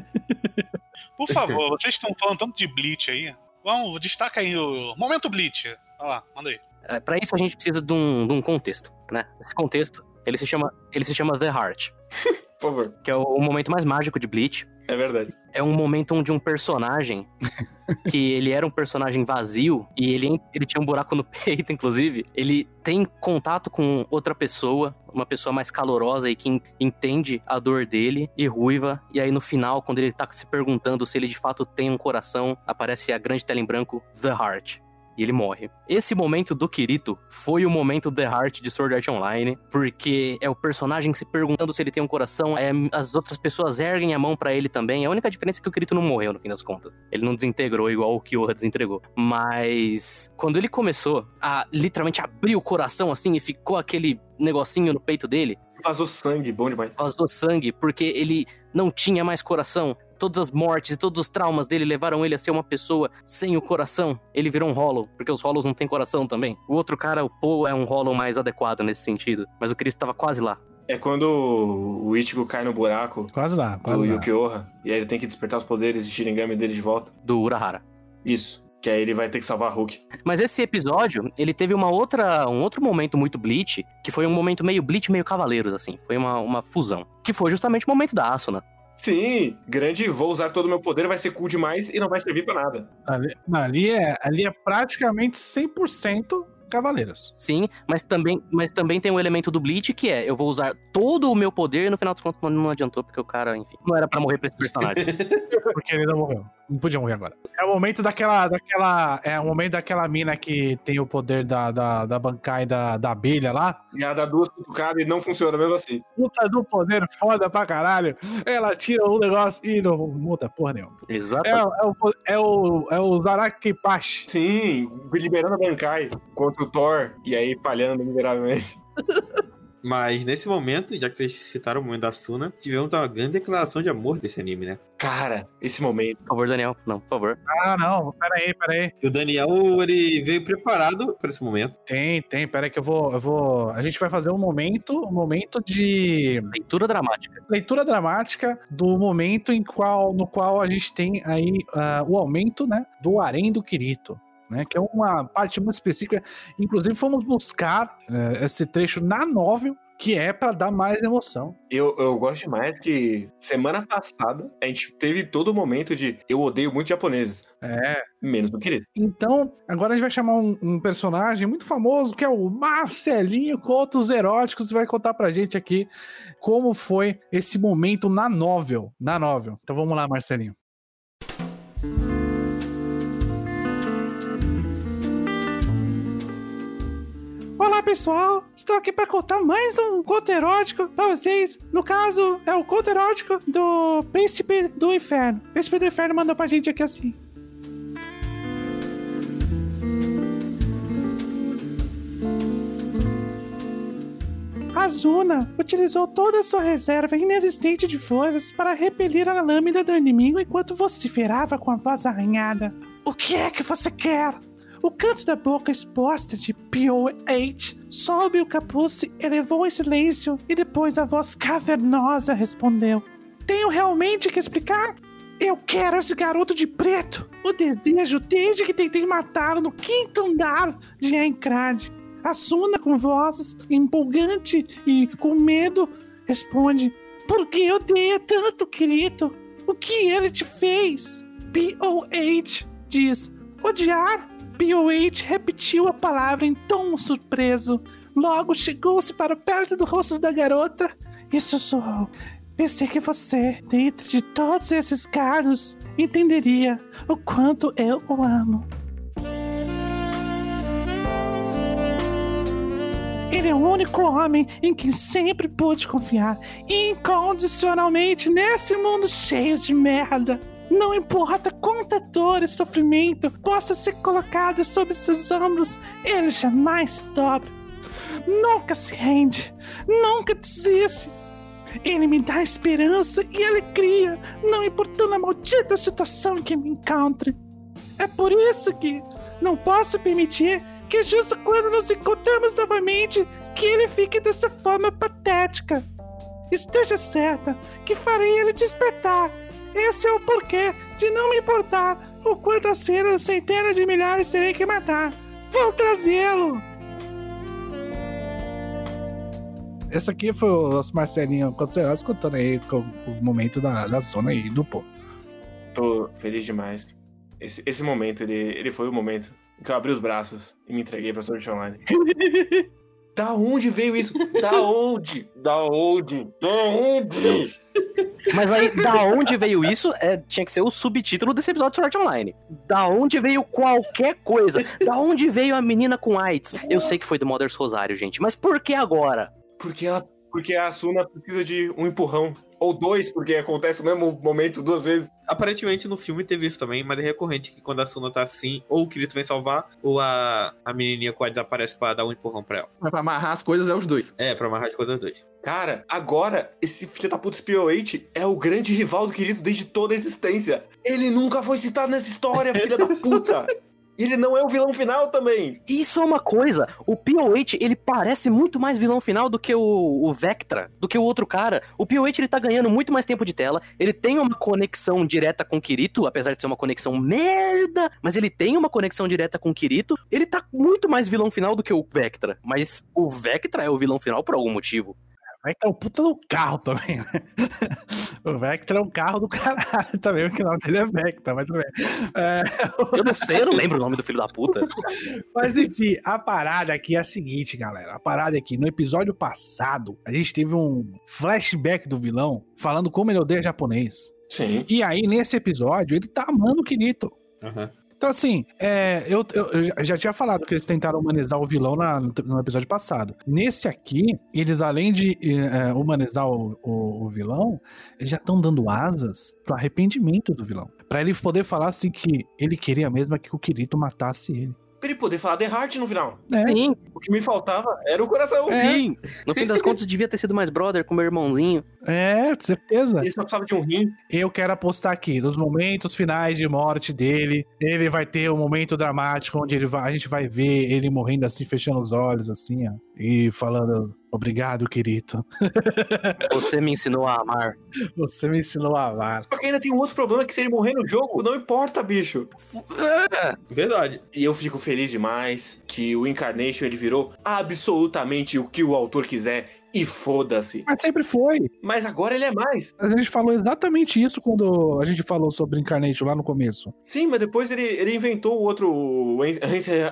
Por favor, vocês estão falando tanto de Bleach aí. Vamos, destaca aí o Momento Bleach. Vai lá, manda aí. É, Pra isso a gente precisa de um, de um contexto, né? Esse contexto, ele se chama, ele se chama The Heart, Por favor. que é o, o momento mais mágico de Bleach. É verdade. É um momento onde um personagem, que ele era um personagem vazio, e ele, ele tinha um buraco no peito, inclusive, ele tem contato com outra pessoa, uma pessoa mais calorosa e que en- entende a dor dele, e ruiva, e aí no final, quando ele tá se perguntando se ele de fato tem um coração, aparece a grande tela em branco, The Heart. E ele morre. Esse momento do Kirito foi o momento The Heart de Sword Art Online, porque é o personagem se perguntando se ele tem um coração, é, as outras pessoas erguem a mão pra ele também. A única diferença é que o Kirito não morreu no fim das contas. Ele não desintegrou igual o Kyoha desentregou. Mas quando ele começou a literalmente abrir o coração assim e ficou aquele negocinho no peito dele, Vazou sangue, bom demais. vazou sangue porque ele não tinha mais coração. Todas as mortes e todos os traumas dele levaram ele a ser uma pessoa sem o coração. Ele virou um Hollow, porque os Hollows não têm coração também. O outro cara, o Poe, é um Hollow mais adequado nesse sentido. Mas o Cristo tava quase lá. É quando o Ichigo cai no buraco quase lá, do quase lá. Yukioha. E aí ele tem que despertar os poderes de Shinigami dele de volta. Do Urahara. Isso. Que aí ele vai ter que salvar a Hulk. Mas esse episódio, ele teve uma outra, um outro momento muito Bleach, que foi um momento meio Bleach, meio Cavaleiros, assim. Foi uma, uma fusão. Que foi justamente o momento da Asuna. Sim, grande, vou usar todo o meu poder, vai ser cool demais e não vai servir pra nada. Ali, ali é, ali é praticamente 100% Cavaleiros. Sim, mas também, mas também tem o elemento do Bleach, que é, eu vou usar todo o meu poder e no final dos contos não, não adiantou, porque o cara, enfim, não era pra morrer pra esse personagem. Porque ele não morreu. Não podia morrer agora. É o momento daquela. daquela é o momento daquela mina que tem o poder da, da, da Bankai da, da abelha lá. E ela dá duas cutucadas e não funciona mesmo assim. Puta do poder foda pra caralho. Ela tira um negócio e não muda porra nenhuma. É, Exato. é, o, é o. É o Zarakipashi. Sim, liberando a Bankai contra o Thor e aí falhando miseravelmente. Mas nesse momento, já que vocês citaram o momento da Suna, tivemos uma grande declaração de amor desse anime, né? Cara, esse momento. Por favor, Daniel. Não, por favor. Ah, não. Pera aí, pera aí. E o Daniel, ele veio preparado para esse momento. Tem, tem. Pera aí que eu vou, eu vou. A gente vai fazer um momento. Um momento de. Leitura dramática. leitura dramática do momento em qual, no qual a gente tem aí ah, o aumento né, do harém do Kirito. Né, que é uma parte muito específica. Inclusive, fomos buscar eh, esse trecho na novel, que é pra dar mais emoção. Eu, eu gosto demais que semana passada a gente teve todo o momento de eu odeio muito japoneses. É. Menos do querido. Então, agora a gente vai chamar um, um personagem muito famoso, que é o Marcelinho Contos Eróticos, e vai contar pra gente aqui como foi esse momento na novel. Na novel. Então vamos lá, Marcelinho. Olá pessoal, estou aqui para contar mais um conto erótico para vocês. No caso, é o conto erótico do Príncipe do Inferno. O Príncipe do Inferno mandou pra gente aqui assim. Azuna utilizou toda a sua reserva inexistente de forças para repelir a lâmina do inimigo enquanto vociferava com a voz arranhada. O que é que você quer? O canto da boca exposta de POH sobe o capuz elevou em silêncio, e depois a voz cavernosa respondeu: Tenho realmente que explicar? Eu quero esse garoto de preto. O desejo desde que tentei matá-lo no quinto andar de Aincrad. A Suna, com voz empolgante e com medo, responde: Por que odeia tanto, querido? O que ele te fez? POH diz: Odiar? POH repetiu a palavra em tom surpreso. Logo chegou-se para perto do rosto da garota e sussurrou: Pensei que você, dentro de todos esses caros, entenderia o quanto eu o amo. Ele é o único homem em quem sempre pude confiar incondicionalmente nesse mundo cheio de merda. Não importa quanta dor e sofrimento possa ser colocada sobre seus ombros, ele jamais se dobra. Nunca se rende, nunca desiste. Ele me dá esperança e alegria, não importando a maldita situação que me encontre. É por isso que não posso permitir que justo quando nos encontramos novamente, que ele fique dessa forma patética. Esteja certa que farei ele despertar. Esse é o porquê de não me importar o quantas cenas, centenas de milhares terei que matar. Vou trazê-lo! Esse aqui foi o nosso Marcelinho Conceroso contando aí com o momento da, da zona aí do pô. Tô feliz demais. Esse, esse momento, ele, ele foi o momento em que eu abri os braços e me entreguei pra Sword Online. da onde veio isso? Da onde? Da onde? Da onde? Mas aí, da onde veio isso, é, tinha que ser o subtítulo desse episódio de Sword Online. Da onde veio qualquer coisa? Da onde veio a menina com AIDS? Eu sei que foi do Mothers Rosário, gente, mas por que agora? Porque ela. Porque a Asuna precisa de um empurrão. Ou dois, porque acontece o mesmo momento duas vezes. Aparentemente no filme teve isso também, mas é recorrente que quando a Suna tá assim, ou o Kirito vem salvar, ou a, a menininha com a AIDS aparece pra dar um empurrão pra ela. Mas pra amarrar as coisas é os dois. É, pra amarrar as coisas dois. Cara, agora, esse filho da puta PO8 é o grande rival do Kirito desde toda a existência. Ele nunca foi citado nessa história, filha da puta. Ele não é o vilão final também. Isso é uma coisa. O PO8, ele parece muito mais vilão final do que o, o Vectra, do que o outro cara. O PO8, ele tá ganhando muito mais tempo de tela. Ele tem uma conexão direta com o Kirito, apesar de ser uma conexão merda, mas ele tem uma conexão direta com o Kirito. Ele tá muito mais vilão final do que o Vectra. Mas o Vectra é o vilão final por algum motivo. O Vectra é um puta do carro também, né? O Vectra é um carro do caralho também, porque o nome dele é Vectra, mas tudo bem. É, Eu não sei, eu não lembro o nome do filho da puta. Mas enfim, a parada aqui é a seguinte, galera. A parada aqui, no episódio passado, a gente teve um flashback do vilão falando como ele odeia japonês. Sim. E aí, nesse episódio, ele tá amando o Kirito. Aham. Então, assim, é, eu, eu- eu já- tinha falado que eles tentaram humanizar o vilão na- no episódio passado. Nesse aqui, eles, além de é, humanizar o, o- o vilão, eles já estão dando asas pro arrependimento do vilão. Pra ele poder falar assim que ele queria mesmo é que o Kirito matasse ele. Pra ele poder falar The Heart no final. É, Sim, O que me faltava era o coração. É. sim. No fim das contas, devia ter sido mais brother com meu irmãozinho. é, certeza. Ele só precisava de um rim. Eu quero apostar aqui, nos momentos finais de morte dele, ele vai ter um momento dramático onde ele vai, a gente vai ver ele morrendo assim, fechando os olhos, assim, ó, e falando, obrigado, querido. Você me ensinou a amar. Você me ensinou a amar. Só que ainda tem um outro problema que se ele morrer no jogo, não importa, bicho. Verdade. E eu fico feliz demais que o Incarnation ele virou absolutamente o que o autor quiser e foda-se. Mas sempre foi. Mas agora ele é mais. A gente falou exatamente isso quando a gente falou sobre Incarnation lá no começo. Sim, mas depois ele, ele inventou o outro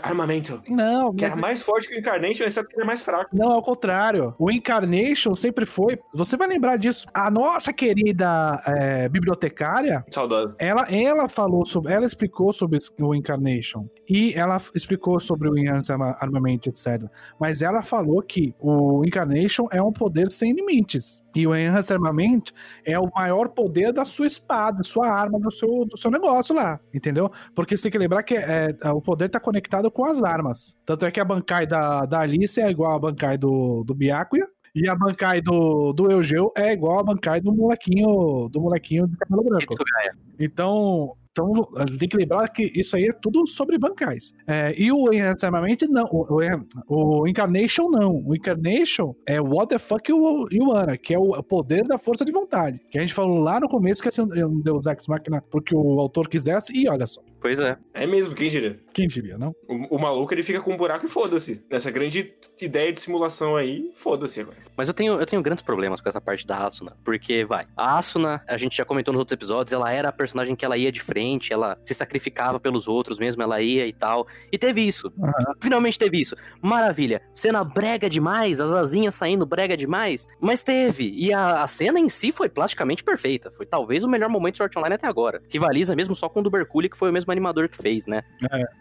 armamento. Não, Que era mais forte que o Incarnation, exceto que ele é mais fraco. Não, é o contrário. O Incarnation sempre foi. Você vai lembrar disso. A nossa querida é, bibliotecária, Saudosa. ela, ela falou sobre. Ela explicou sobre o Incarnation. E ela explicou sobre o Enhanced Arma- Armamento, etc. Mas ela falou que o Incarnation é um poder sem limites. E o Enhanced Armamento é o maior poder da sua espada, sua arma, do seu, do seu negócio lá. Entendeu? Porque você tem que lembrar que é, o poder tá conectado com as armas. Tanto é que a Bankai da, da Alice é igual a Bankai do, do. E a Bankai do, do Eugeu é igual a Bankai do molequinho do molequinho de cabelo branco. Então, Então, a gente tem que lembrar que isso aí é tudo sobre bancais. É, e o Enhancement não. O, o, o Incarnation não. O Incarnation é What the fuck you, you wanna, que é o poder da força de vontade. Que a gente falou lá no começo que é um Deus Ex Machina porque o autor quisesse, e olha só. Pois é. É mesmo, quem diria? Quem diria, não? O, o maluco ele fica com um buraco e foda-se. Nessa grande ideia de simulação aí, foda-se agora. Mas eu tenho, eu tenho grandes problemas com essa parte da Asuna. Porque, vai, a Asuna, a gente já comentou nos outros episódios, ela era a personagem que ela ia de frente, ela se sacrificava pelos outros mesmo, ela ia e tal. E teve isso. Aham. Finalmente teve isso. Maravilha. Cena brega demais, as asinhas saindo brega demais. Mas teve. E a, a cena em si foi plasticamente perfeita. Foi talvez o melhor momento de Sword Online até agora. Rivaliza mesmo só com o do Berculi, que foi o mesmo animador que fez, né?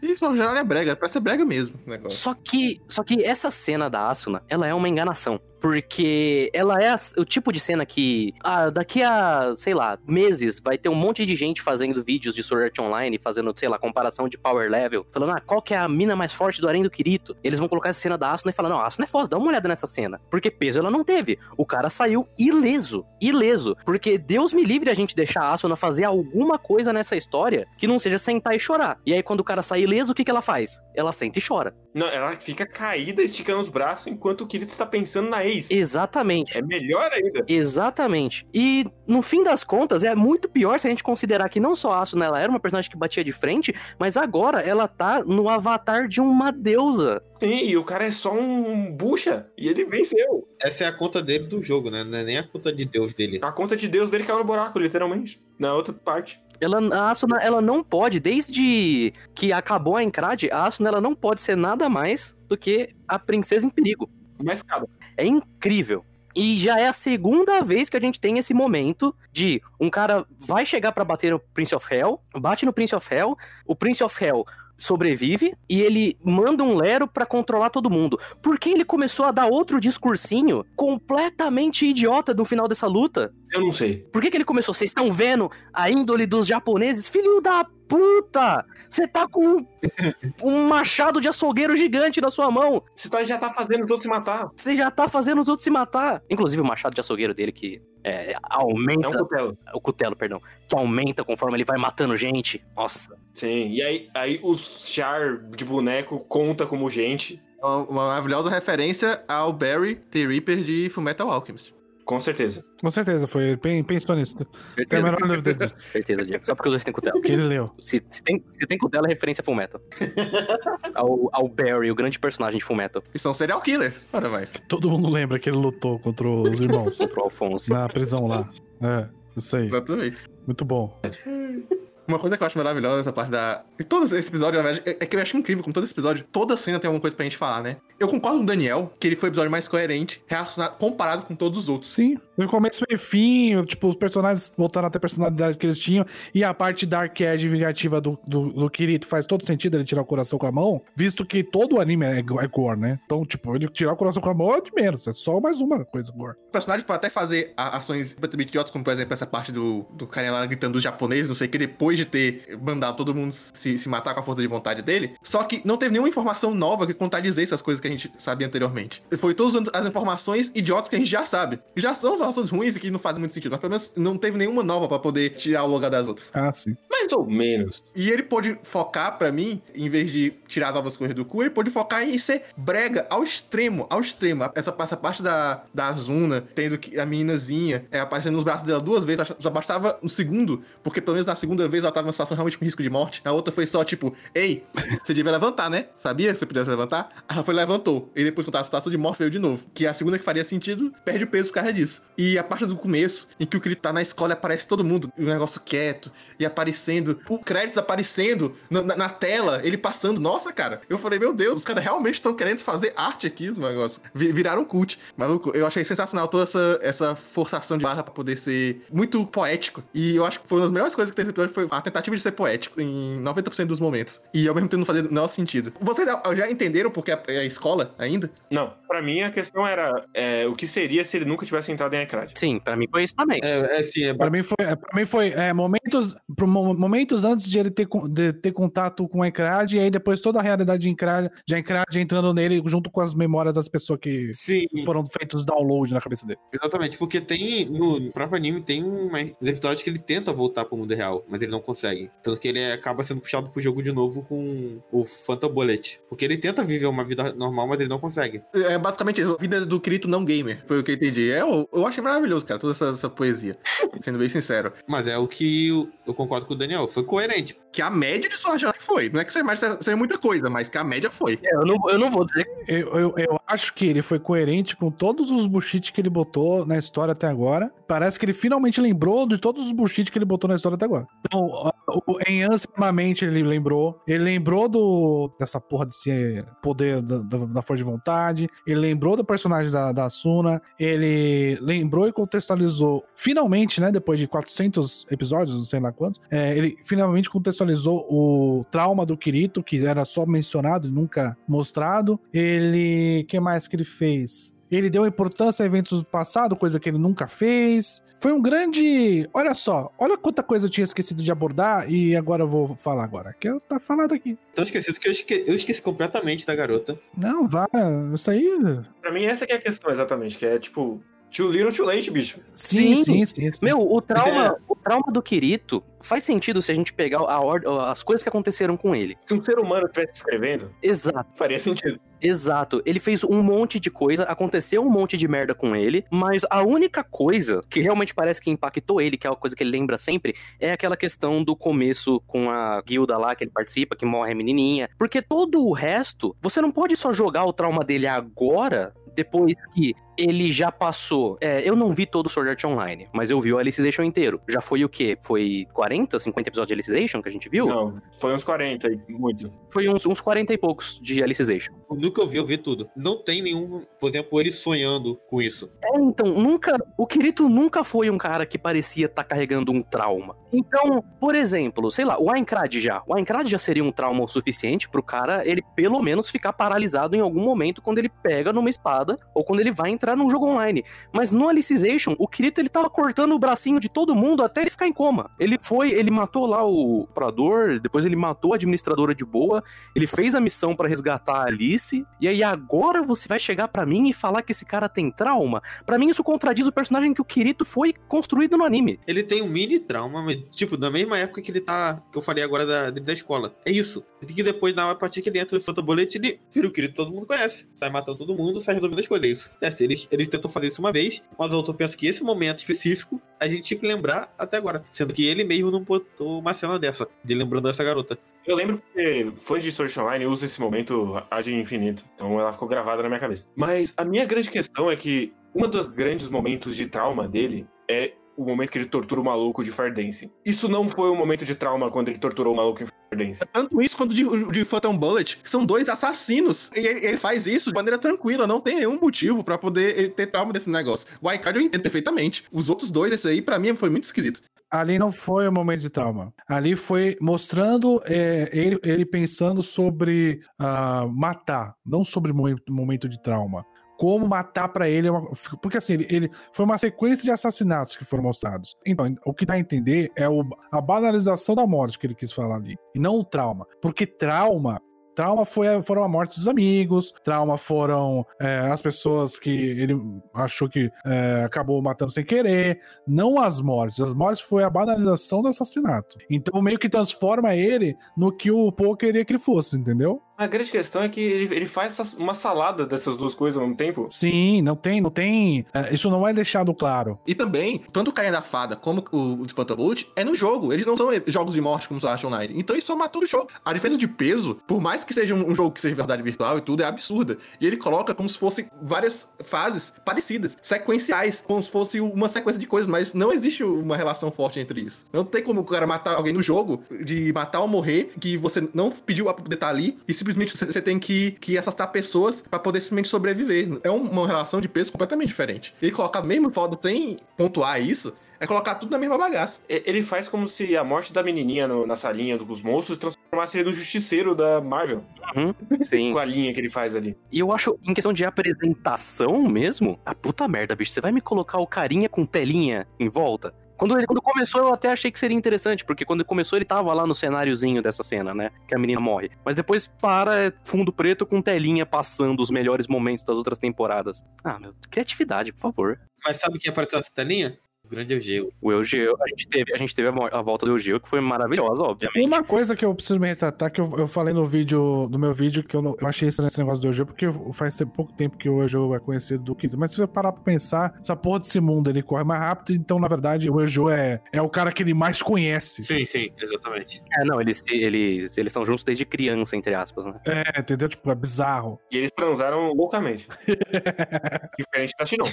Isso no geral é brega, parece ser brega mesmo o negócio. Só que, só que essa cena da Asuna, ela é uma enganação. Porque ela é as- o tipo de cena que, ah, daqui a, sei lá, meses, vai ter um monte de gente fazendo vídeos de Sword Art Online, fazendo, sei lá, comparação de power level, falando, ah, qual que é a mina mais forte do Arém do Kirito? Eles vão colocar essa cena da Asuna e falar, não, a Asuna é foda, dá uma olhada nessa cena. Porque peso ela não teve. O cara saiu ileso, ileso. Porque Deus me livre a gente deixar a Asuna fazer alguma coisa nessa história que não seja sentar e chorar. E aí, quando o cara sai ileso, o que, que ela faz? Ela senta e chora. Não, ela fica caída, esticando os braços, enquanto o Kirito está pensando na ex. Exatamente. É melhor ainda. Exatamente. E no fim das contas, é muito pior se a gente considerar que não só a Asuna ela era uma personagem que batia de frente, mas agora ela tá no avatar de uma deusa. Sim, e o cara é só um bucha. E ele venceu. Essa é a conta dele do jogo, né? Não é nem a conta de Deus dele. A conta de Deus dele caiu no buraco, literalmente. Na outra parte. Ela, a Asuna, ela não pode, desde que acabou a Encrade, a Asuna ela não pode ser nada mais do que a princesa em perigo. Mas, cara, É incrível. E já é a segunda vez que a gente tem esse momento de um cara vai chegar pra bater no Prince of Hell, bate no Prince of Hell, o Prince of Hell sobrevive e ele manda um Lero pra controlar todo mundo. Por que ele começou a dar outro discursinho completamente idiota no final dessa luta? Eu não sei. Por que, que ele começou? Vocês estão vendo a índole dos japoneses? Filho da puta! Você tá com um, machado de açougueiro gigante na sua mão. Você tá- já tá fazendo os outros se matar. Você já tá fazendo os outros se matar. Inclusive o machado de açougueiro dele que é, É aumenta. um cutelo. O cutelo, perdão. Que aumenta conforme ele vai matando gente. Nossa. Sim, e aí, aí os char de boneco conta como gente. É Uma, uma maravilhosa referência ao Barry The Reaper de Fullmetal Alchemist. Com certeza. Com certeza, foi. Pensou nisso. Tem a menor dúvida disso. certeza Diego. Só porque os dois têm cutelo. Que ele leu. Se, se tem, se tem cutelo, é referência a Fullmetal. ao, ao Barry, o grande personagem de Fullmetal. E são serial killers. Ora mais. Todo mundo lembra que ele lutou contra os irmãos Pro Alfonso. na prisão lá. É, isso aí. Exatamente. Muito bom. Uma coisa que eu acho maravilhosa nessa parte da. E todo esse episódio, na verdade, é é que eu acho incrível, como todo esse episódio, toda cena tem alguma coisa pra gente falar, né? Eu concordo com o Daniel que ele foi o episódio mais coerente relacionado, comparado com todos os outros. Sim, no começo e fim, tipo, os personagens voltando a ter personalidade que eles tinham, e a parte dark edge vingativa do, do, do Kirito faz todo sentido ele tirar o coração com a mão, visto que todo o anime é, é gore, né? Então, tipo, ele tirar o coração com a mão é de menos, é só mais uma coisa gore. O personagem pode até fazer a- ações completamente idiotas, como por exemplo essa parte do, do carinha lá gritando do japonês, não sei o que, depois de ter mandado todo mundo se, se matar com a força de vontade dele. Só que não teve nenhuma informação nova que contradizer essas coisas que a gente sabia anteriormente. Foi todas as informações idiotas que a gente já sabe. Já são informações ruins que não fazem muito sentido, mas pelo menos não teve nenhuma nova pra poder tirar o lugar das outras. Ah, sim. Mais ou menos. E ele pôde focar, pra mim, em vez de tirar novas coisas do cu, ele pôde focar em ser brega ao extremo, ao extremo. Essa, essa parte da, da Azuna, tendo que a meninazinha é, aparecendo nos braços dela duas vezes, só bastava um segundo, porque pelo menos na segunda vez ela tava numa situação realmente com risco de morte. Na outra foi só tipo, ei, você devia levantar, né? Sabia que você pudesse levantar? Ela foi e levantou. E depois, quando tava na situação de morte, veio de novo. Que a segunda que faria sentido, perde o peso por causa disso. E a parte do começo, em que o Kirito tá na escola e aparece todo mundo, o negócio quieto, e aparecendo, o créditos aparecendo na, na- na tela, ele passando. Nossa, cara, eu falei, meu Deus, os caras realmente estão querendo fazer arte aqui no negócio. Vi- Viraram cult. Maluco, eu achei sensacional toda essa, essa forçação de barra pra poder ser muito poético. E eu acho que foi uma das melhores coisas que tem nesse episódio foi a tentativa de ser poético em 90% dos momentos. E ao mesmo tempo não fazer o menor sentido. Vocês já- entenderam porque é a escola ainda? Não, pra mim a questão era é, o que seria se ele nunca tivesse entrado em Sim, pra mim foi isso também. É, é assim, é Pra mim foi, é, pra mim foi é, momentos, momentos antes de ele ter, de ter contato com o Encrad, e aí depois toda a realidade de Encrad, de Encrad entrando nele junto com as memórias das pessoas que Sim, foram feitos download na cabeça dele. exatamente. Porque tem. No próprio anime tem um, uns episódios que ele tenta voltar pro mundo real, mas ele não consegue. Tanto que ele acaba sendo puxado pro jogo de novo com o Phantom Bullet. Porque ele tenta viver uma vida normal, mas ele não consegue. É basicamente a vida do Kirito não gamer, foi o que eu entendi. É, eu, eu achei maravilhoso, cara, toda essa, essa poesia. Sendo bem sincero. Mas é o que eu, eu concordo com o Daniel. Foi coerente. Que a média de Sword Art foi. Não é que seja, mais- seja muita coisa, mas que a média foi. É, Eu não, eu não vou dizer. Eu, eu, eu acho que ele foi coerente com todos os bullshit que ele botou na história até agora. Parece que ele finalmente lembrou de todos os bullshit que ele botou na história até agora. Então, em Ansimamente ele lembrou. Ele lembrou do dessa porra desse poder da, da, da força de vontade. Ele lembrou do personagem da, da Asuna. Ele lembrou e contextualizou. Finalmente, né? Depois de 400 episódios, não sei lá quantos. é, ele finalmente contextualizou o trauma do Kirito, que era só mencionado e nunca mostrado. Ele. que mais que ele fez? Ele deu importância a eventos do passado, coisa que ele nunca fez. Foi um grande. Olha só, olha quanta coisa eu tinha esquecido de abordar e agora eu vou falar agora. Que tá falado aqui. Tão esquecido que eu, esque- eu esqueci completamente da garota. Não, vai. Isso aí. Pra mim, essa que é a questão, exatamente, que é tipo, too little, too late, bicho. Sim, Sim. sim, sim. sim. Meu, o trauma, o trauma do Kirito faz sentido se a gente pegar a ordem, as coisas que aconteceram com ele. Se um ser humano estivesse escrevendo, Exato. faria sentido. Exato. Ele fez um monte de coisa, aconteceu um monte de merda com ele, mas a única coisa que realmente parece que impactou ele, que é uma coisa que ele lembra sempre, é aquela questão do começo com a guilda lá que ele participa, que morre a menininha. Porque todo o resto, você não pode só jogar o trauma dele agora, depois que ele já passou. É, eu não vi todo o Sword Art Online, mas eu vi o Alicization inteiro. Já foi o quê? Foi 40, 50 episódios de Alicization que a gente viu? Não, foi uns 40 aí, muito. Foi uns, uns 40 e poucos de Alicization. No que eu vi, eu vi tudo. Não tem nenhum, por exemplo, ele sonhando com isso. É, então, nunca. O Kirito nunca foi um cara que parecia estar carregando um trauma. Então, por exemplo, sei lá, o Aincrad já. O Aincrad já seria um trauma o suficiente pro cara ele pelo menos ficar paralisado em algum momento quando ele pega numa espada ou quando ele vai entrar num jogo online. Mas no Alicization, o Kirito ele tava cortando o bracinho de todo mundo até ele ficar em coma. Ele foi, ele matou lá o operador, depois ele matou a administradora de boa, ele fez a missão pra resgatar a Alice, e aí agora você vai chegar pra mim e falar que esse cara tem trauma? Pra mim, isso contradiz o personagem que o Kirito foi construído no anime. Ele tem um mini trauma, tipo, na mesma época que ele tá. que eu falei agora da, da escola. É isso. E que depois, na partir que ele entra no Bullet, ele vira o que todo mundo conhece. Sai matando todo mundo, sai resolvendo a escolha. Isso. É, assim, eles, eles tentam fazer isso uma vez, mas o autor pensa que esse momento específico a gente tinha que lembrar até agora. Sendo que ele mesmo não botou uma cena dessa, de lembrando dessa garota. Eu lembro que fãs de Sword Online usam esse momento ad infinito. Então ela ficou gravada na minha cabeça. Mas a minha grande questão é que um dos grandes momentos de trauma dele é o momento que ele tortura o maluco de Fardance. Isso não foi um momento de trauma quando ele torturou o maluco em Fardance. Tanto isso quanto de, de Phantom Bullet, que são dois assassinos. E ele, ele faz isso de maneira tranquila, não tem nenhum motivo pra poder ele ter trauma desse negócio. O Icardi eu entendo perfeitamente. Os outros dois, esse aí, pra mim, foi muito esquisito. Ali não foi um momento de trauma. Ali foi mostrando é, ele, ele pensando sobre ah, matar, não sobre momen- momento de trauma. Como matar pra ele é. Porque assim, ele, ele- foi uma sequência de assassinatos que foram mostrados. Então, o que dá a entender é o- a banalização da morte que ele quis falar ali. E não o trauma. Porque trauma. Trauma foi, foram a morte dos amigos, trauma foram é, as pessoas que ele achou que é, acabou matando sem querer, não as mortes. As mortes foi a banalização do assassinato. Então meio que transforma ele no que o Poe queria que ele fosse, entendeu? A grande questão é que ele, ele faz uma salada dessas duas coisas ao mesmo tempo. Sim, não tem, não tem. é, isso não é deixado claro. E também, tanto o Caia da Fada como o de Phantom Bullet é no jogo. Eles não são jogos de morte como o Sword Art Online. Então eles só matou o jogo. A diferença de peso, por mais que seja um, um jogo que seja verdade virtual e tudo, é absurda. E ele coloca como se fossem várias fases parecidas, sequenciais, como se fosse uma sequência de coisas, mas não existe uma relação forte entre isso. Não tem como o cara matar alguém no jogo, de matar ou morrer, que você não pediu pra poder estar ali, e simplesmente você tem que, que assustar pessoas pra poder simplesmente sobreviver. É uma relação de peso completamente diferente. Ele colocar mesmo foda sem pontuar isso. É colocar tudo na mesma bagaça. Ele faz como se a morte da menininha no- na salinha dos monstros transformasse ele no justiceiro da Marvel. Sim. Com a linha que ele faz ali. E eu acho, em questão de apresentação mesmo, a puta merda, bicho. Você vai me colocar o carinha com telinha em volta? Quando ele quando começou, eu até achei que seria interessante, porque quando começou, ele tava lá no cenáriozinho dessa cena, né? Que a menina morre. Mas depois para é fundo preto com telinha passando os melhores momentos das outras temporadas. Ah, meu, criatividade, por favor. Mas sabe quem apareceu nessa telinha? O grande Eugeu. O Eugeo, a gente teve, a, gente teve a, a volta do Eugeo, que foi maravilhosa, obviamente. Uma coisa que eu preciso me retratar, que eu, eu falei no vídeo, no meu vídeo, que eu, não- eu achei estranho esse negócio do Eugeo, porque faz tempo- pouco tempo que o Eugeo é conhecido do Kito. Mas se você parar pra pensar, essa porra desse mundo, ele corre mais rápido, então, na verdade, o Eugeo é, é o cara que ele mais conhece. Sim, sim, exatamente. É, não, eles eles eles estão juntos desde criança, entre aspas, né? É, entendeu? Tipo, é bizarro. E eles transaram loucamente. Diferente da Shinon.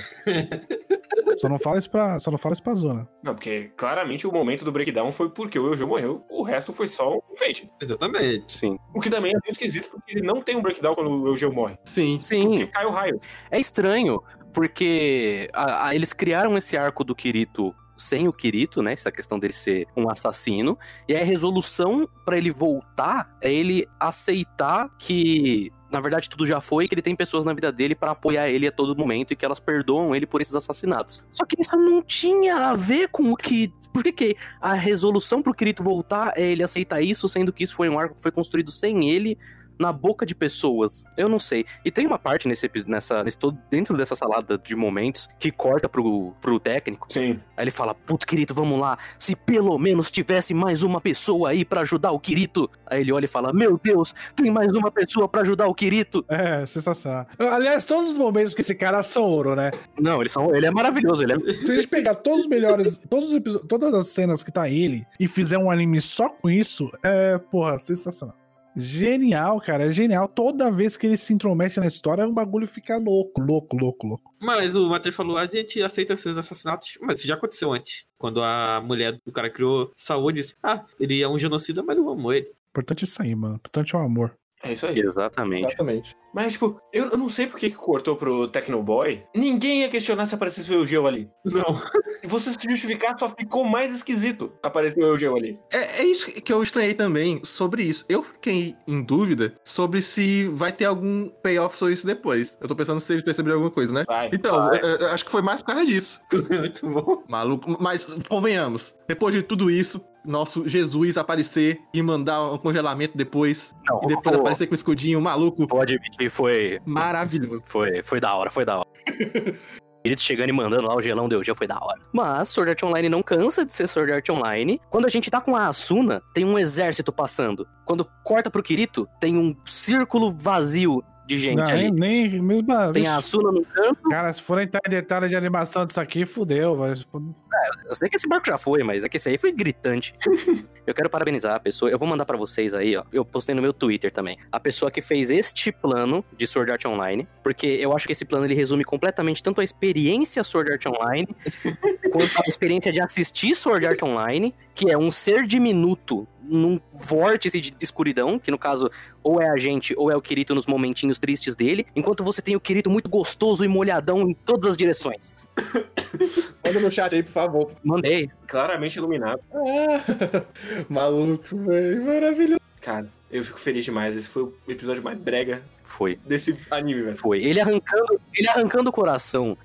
Só não fala isso pra, só não fala isso pra zona. Não, porque claramente o momento do breakdown foi porque o Eugeo morreu, o resto foi só um enfeite. Exatamente. Sim. O que também é muito esquisito, porque ele não tem um breakdown quando o Eugeo morre. Sim. Sim. Porque cai o raio. É estranho, porque a- a- eles criaram esse arco do Kirito sem o Kirito, né? Essa questão dele ser um assassino. E aí a resolução pra ele voltar é ele aceitar que. Na verdade, tudo já foi, que ele tem pessoas na vida dele pra apoiar ele a todo momento e que elas perdoam ele por esses assassinatos. Só que isso não tinha a ver com o que. Por que, que a resolução pro Kirito voltar é ele aceitar isso, sendo que isso foi um arco que foi construído sem ele na boca de pessoas. Eu não sei. E tem uma parte nesse nessa, nesse todo, dentro dessa salada de momentos que corta pro, pro técnico. Sim. Aí ele fala: Puto, Kirito, vamos lá. Se pelo menos tivesse mais uma pessoa aí pra ajudar o Kirito. Aí ele olha e fala: Meu Deus, tem mais uma pessoa pra ajudar o Kirito. É, sensacional. Aliás, todos os momentos que esse cara são ouro, né? Não, eles são, ele é maravilhoso. Ele é, Se a gente pegar todos os melhores, todos os episódios, todas as cenas que tá ele e fizer um anime só com isso, é, porra, sensacional. Genial, cara, é genial. Toda vez que ele se intromete na história, o bagulho fica louco, louco, louco, louco. Mas o Matheus falou, a gente aceita esses assassinatos, mas isso já aconteceu antes. Quando a mulher do cara criou saúde, disse, ah, ele é um genocida, mas eu amo ele. Importante isso aí, mano. Importante é o amor. É isso aí. exatamente. Exatamente. Mas, tipo, eu, eu não sei por que que cortou pro Tecnoboy. Ninguém ia questionar se aparecesse o Eugeo ali. Não. E você se justificar, só ficou mais esquisito aparecer o Eugeo ali. É, é isso que eu estranhei também sobre isso. Eu fiquei em dúvida sobre se vai ter algum payoff sobre isso depois. Eu tô pensando se eles perceberam alguma coisa, né? Vai. Então, vai. eu- eu acho que foi mais por causa disso. Muito bom. Maluco. Mas, convenhamos, depois de tudo isso, nosso Jesus aparecer e mandar um congelamento depois, Não, e depois vou, aparecer com o escudinho, maluco, vou admitir, foi, maravilhoso. foi, foi da hora, foi da hora. Kirito chegando e mandando lá o gelão do Eugeo foi da hora. Mas Sword Art Online não cansa de ser Sword Art Online. Quando a gente tá com a Asuna, tem um exército passando. Quando corta pro Kirito, tem um círculo vazio de gente Não, ali. nem, nem mesmo. Tem a Asuna no canto. Cara, se for entrar em detalhe de animação disso aqui, fudeu. Mas... Eu sei que esse barco já foi, mas é que esse aí foi gritante. eu quero parabenizar a pessoa. Eu vou mandar pra vocês aí, ó. Eu postei no meu Twitter também. A pessoa que fez este plano de Sword Art Online. Porque eu acho que esse plano ele resume completamente tanto a experiência Sword Art Online, quanto a experiência de assistir Sword Art Online, que é um ser diminuto num vórtice de escuridão, que no caso ou é a gente ou é o Kirito nos momentinhos tristes dele, enquanto você tem o Kirito muito gostoso e molhadão em todas as direções. Manda no chat aí, por favor. Mandei. Claramente iluminado. Ah, maluco, velho. Maravilhoso. Cara, eu fico feliz demais. Esse foi o episódio mais brega Foi. desse anime, velho. Foi. Ele arrancando, ele arrancando o coração.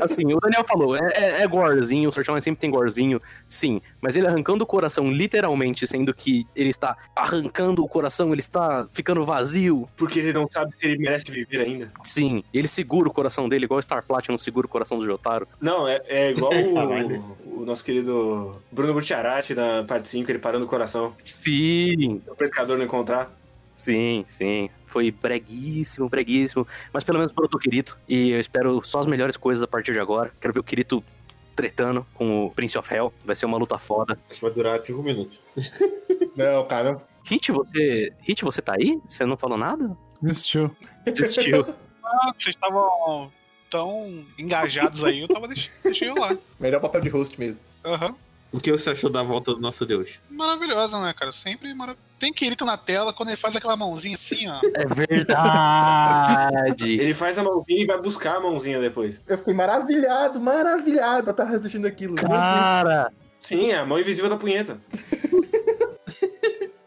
Assim, o Daniel falou, é, é, é gorezinho, o Sortão sempre tem gorezinho, sim. Mas ele arrancando o coração, literalmente, sendo que ele está arrancando o coração, ele está ficando vazio. Porque ele não sabe se ele merece viver ainda. Sim, ele segura o coração dele, igual o Star Platinum segura o coração do Jotaro. Não, é, é igual o, o nosso querido Bruno Buttiarati na parte 5, ele parando o coração. Sim, O pescador não encontrar. Sim, sim. Foi breguíssimo, breguíssimo. Mas pelo menos pro Kirito. E eu espero só as melhores coisas a partir de agora. Quero ver o Kirito tretando com o Prince of Hell. Vai ser uma luta foda. Isso vai durar cinco minutos. Não, cara. Hit, você. Hit, você tá aí? Você não falou nada? Desistiu. Desistiu. Ah, vocês estavam tão engajados aí, eu tava deix- deixei eu lá. Melhor papel de host mesmo. Aham. O que você achou da volta do nosso Deus? Maravilhosa, né, cara? Sempre marav Tem Kirito na tela quando ele faz aquela mãozinha assim, ó. É verdade. Ele faz a mãozinha e vai buscar a mãozinha depois. Eu fiquei maravilhado, maravilhado. Eu tava assistindo aquilo. Cara, Sim, a mão invisível da punheta.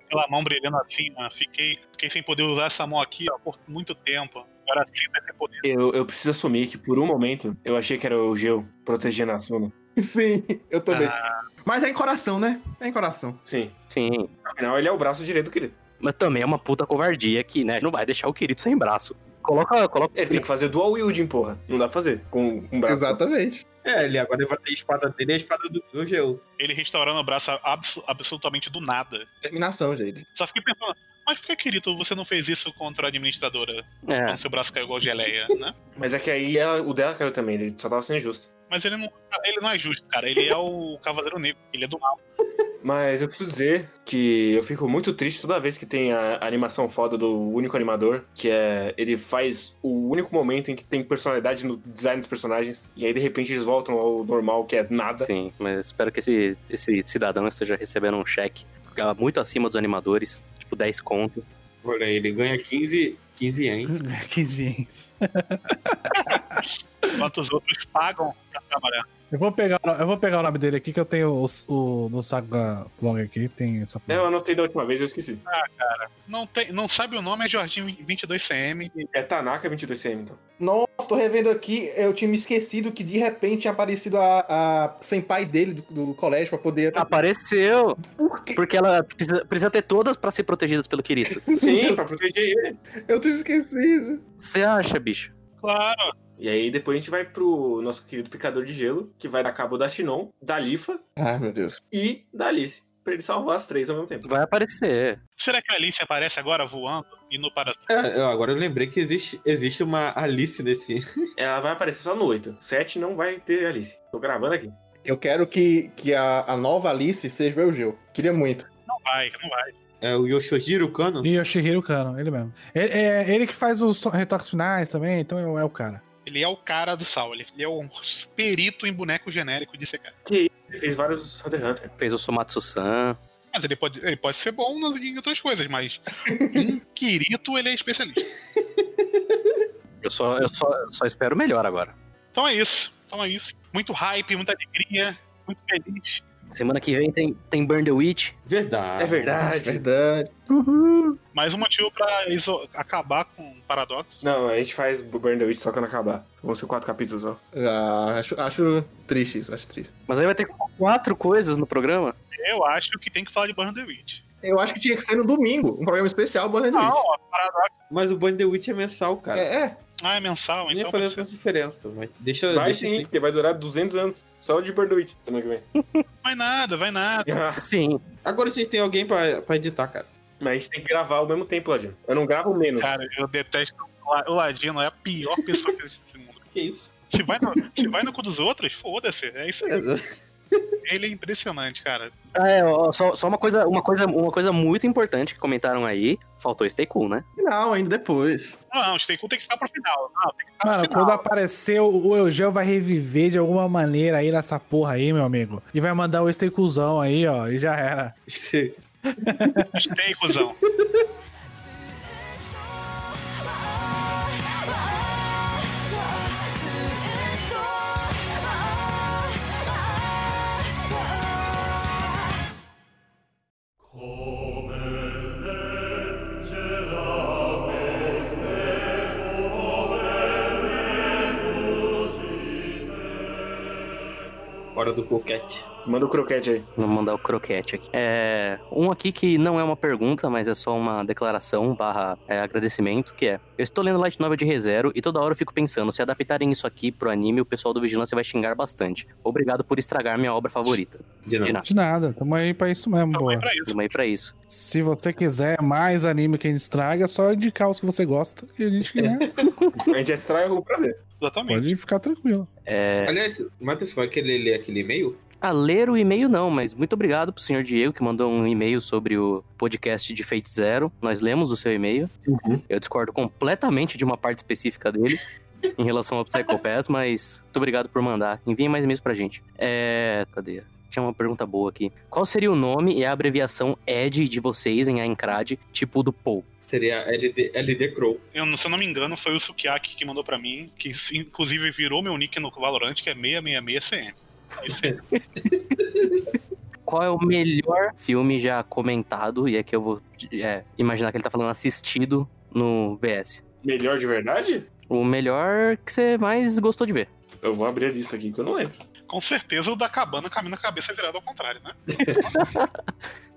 Aquela mão brilhando assim, mano. Fiquei, fiquei sem poder usar essa mão aqui, ó, por muito tempo. Agora sim vai ter poder. Eu, eu preciso assumir que por um momento eu achei que era o Geo protegendo a Suna. Sim, eu também. Ah, Mas é em coração, né? É em coração. Sim. sim. Afinal, ele é o braço direito do Kirito. Mas também é uma puta covardia aqui, né? Não vai deixar o Kirito sem braço. Coloca, coloca. Ele tem que fazer dual wielding, porra. Não dá pra fazer com um braço. Exatamente. É, ele agora vai ter a espada dele e a espada do, do Geu. ele restaurando o braço abs- absolutamente do nada. Terminação, gente. Só fiquei pensando, mas por que, Kirito, você não fez isso contra a administradora? É, Quando seu braço caiu igual geleia, né? Mas é que aí ela- o dela caiu também, ele só tava sendo justo. Mas ele não, ele não é justo, cara. Ele é o Cavaleiro Negro. Ele é do mal. Mas eu preciso dizer que eu fico muito triste toda vez que tem a animação foda do único animador, que é ele faz o único momento em que tem personalidade no design dos personagens, e aí de repente eles voltam ao normal, que é nada. sim. Mas espero que esse, esse cidadão esteja recebendo um cheque muito acima dos animadores. Tipo, 10 conto. Olha, ele ganha 15, 15 ienes. 15 ienes. Enquanto os outros pagam pra trabalhar. Eu vou pegar, eu vou pegar o nome dele aqui, que eu tenho o, o no Saga Long aqui, tem essa É, Eu anotei da última vez, eu esqueci. Não, tem, não sabe o nome, é Jorginho 22CM. É Tanaka 22CM, então. Nossa, tô revendo aqui, eu tinha me esquecido que de repente tinha aparecido a, a senpai dele do, do colégio pra poder. Apareceu! Por quê? Porque ela precisa, precisa ter todas pra ser protegidas pelo Kirito. Sim, pra proteger ele. Eu tinha esquecido. Você acha, bicho? Claro. E aí depois a gente vai pro nosso querido picador de gelo, que vai dar cabo da Shinon, da Lifa Ai, meu Deus. e da Alice. Pra ele salvar as três ao mesmo tempo. Vai aparecer. Será que a Alice aparece agora voando e no para É, eu- agora eu lembrei que existe, existe uma Alice nesse. Ela vai aparecer só no 8. 7 não vai ter Alice. Tô gravando aqui. Eu quero que, que a, a nova Alice seja o Eugeu. Queria muito. Não vai, não vai. É o Yoshojiro Kano. E Yoshihiro Kano, ele mesmo. Ele, é ele que faz os to- retoques finais também, então é, é o cara. Ele é o cara do Sal. Ele, é um perito em boneco genérico de CK. Ele fez vários Hunter x Hunter. Fez o Somatsu-san. Mas ele pode, ele pode ser bom nas- em outras coisas, mas em Kirito ele é especialista. Eu só, eu só, eu só espero o melhor agora. Então é isso. Então é isso. Muito hype, muita alegria, muito feliz. Semana que vem tem, tem Burn the Witch. Verdade. É verdade. Verdade. Mais um motivo pra iso- acabar com o paradoxo. Não, a gente faz Burn the Witch só quando acabar. Vão ser quatro capítulos só. Ah, acho, acho triste isso, acho triste. Mas aí vai ter quatro coisas no programa. Eu acho que tem que falar de Burn the Witch. Eu acho que tinha que ser no domingo, um programa especial Born Não, Witch. paradoxo. Mas o Burn the Witch é mensal, cara. É, é. Ah, é mensal, Não ia então. fazer pode ser. essa diferença, mas deixa, Vai deixa sim, assim. porque vai durar 200 anos. Só de Burn the Witch semana que vem. Vai nada, vai nada. Sim. Agora a gente tem alguém pra, pra editar, cara. Mas a gente tem que gravar ao mesmo tempo, Ladino. Eu não gravo menos. Cara, eu detesto. O Ladino é a pior pessoa que existe nesse mundo. Que isso? Se vai no, se vai no cu dos outros, foda-se. É isso aí. Ele é impressionante, cara. Ah, é, ó, só, só uma, coisa, uma, coisa, uma coisa muito importante que comentaram aí. Faltou Stay Cool, né? Não, ainda depois. Não, não, o Stay Cool tem que ficar pro final. Não, tem que ficar Mano, pro final. quando aparecer, o Eugeu vai reviver de alguma maneira aí nessa porra aí, meu amigo. E vai mandar o Stay Coolzão aí, ó, e já era. Stay, cuzão. Hora do coquete. Manda o croquete aí. Vou mandar o croquete aqui. É, um aqui que não é uma pergunta, mas é só uma declaração barra é, agradecimento, que é... Eu estou lendo Light Novel de ReZero e toda hora eu fico pensando, se adaptarem isso aqui pro anime, o pessoal do Vigilância vai xingar bastante. Obrigado por estragar minha obra favorita. De novo. De nada. De nada, tamo aí pra isso mesmo, Tamo boa. aí pra isso. Tamo aí pra isso. Se você quiser mais anime que a gente estraga, é só indicar os que você gosta, que a gente né, A gente extrai o prazer. Exatamente. pode ficar tranquilo. É, Aliás, Matheus, vai querer ler aquele e-mail? a ler o e-mail não, mas muito obrigado pro senhor Diego que mandou um e-mail sobre o podcast de Fate Zero. Nós lemos o seu e-mail. Eu discordo completamente de uma parte específica dele em relação ao Psycho Pass, mas muito obrigado por mandar. Enviem mais e-mails pra gente. É. Cadê? Tinha uma pergunta boa aqui. Qual seria o nome e a abreviação ED de vocês em Aincrad, tipo o do Paul? Seria LD, LD Crow. Eu, não- se eu não me engano, foi o Sukiyaki que mandou pra mim, que inclusive virou meu nick no Valorant, que é 666CM. Isso aí. Qual é o melhor filme já comentado? E aqui eu vou é, imaginar que ele tá falando assistido no VS. Melhor de verdade? O melhor que você mais gostou de ver. Eu vou abrir a lista aqui que eu não lembro. Com certeza o da cabana caminha a cabeça virada ao contrário, né?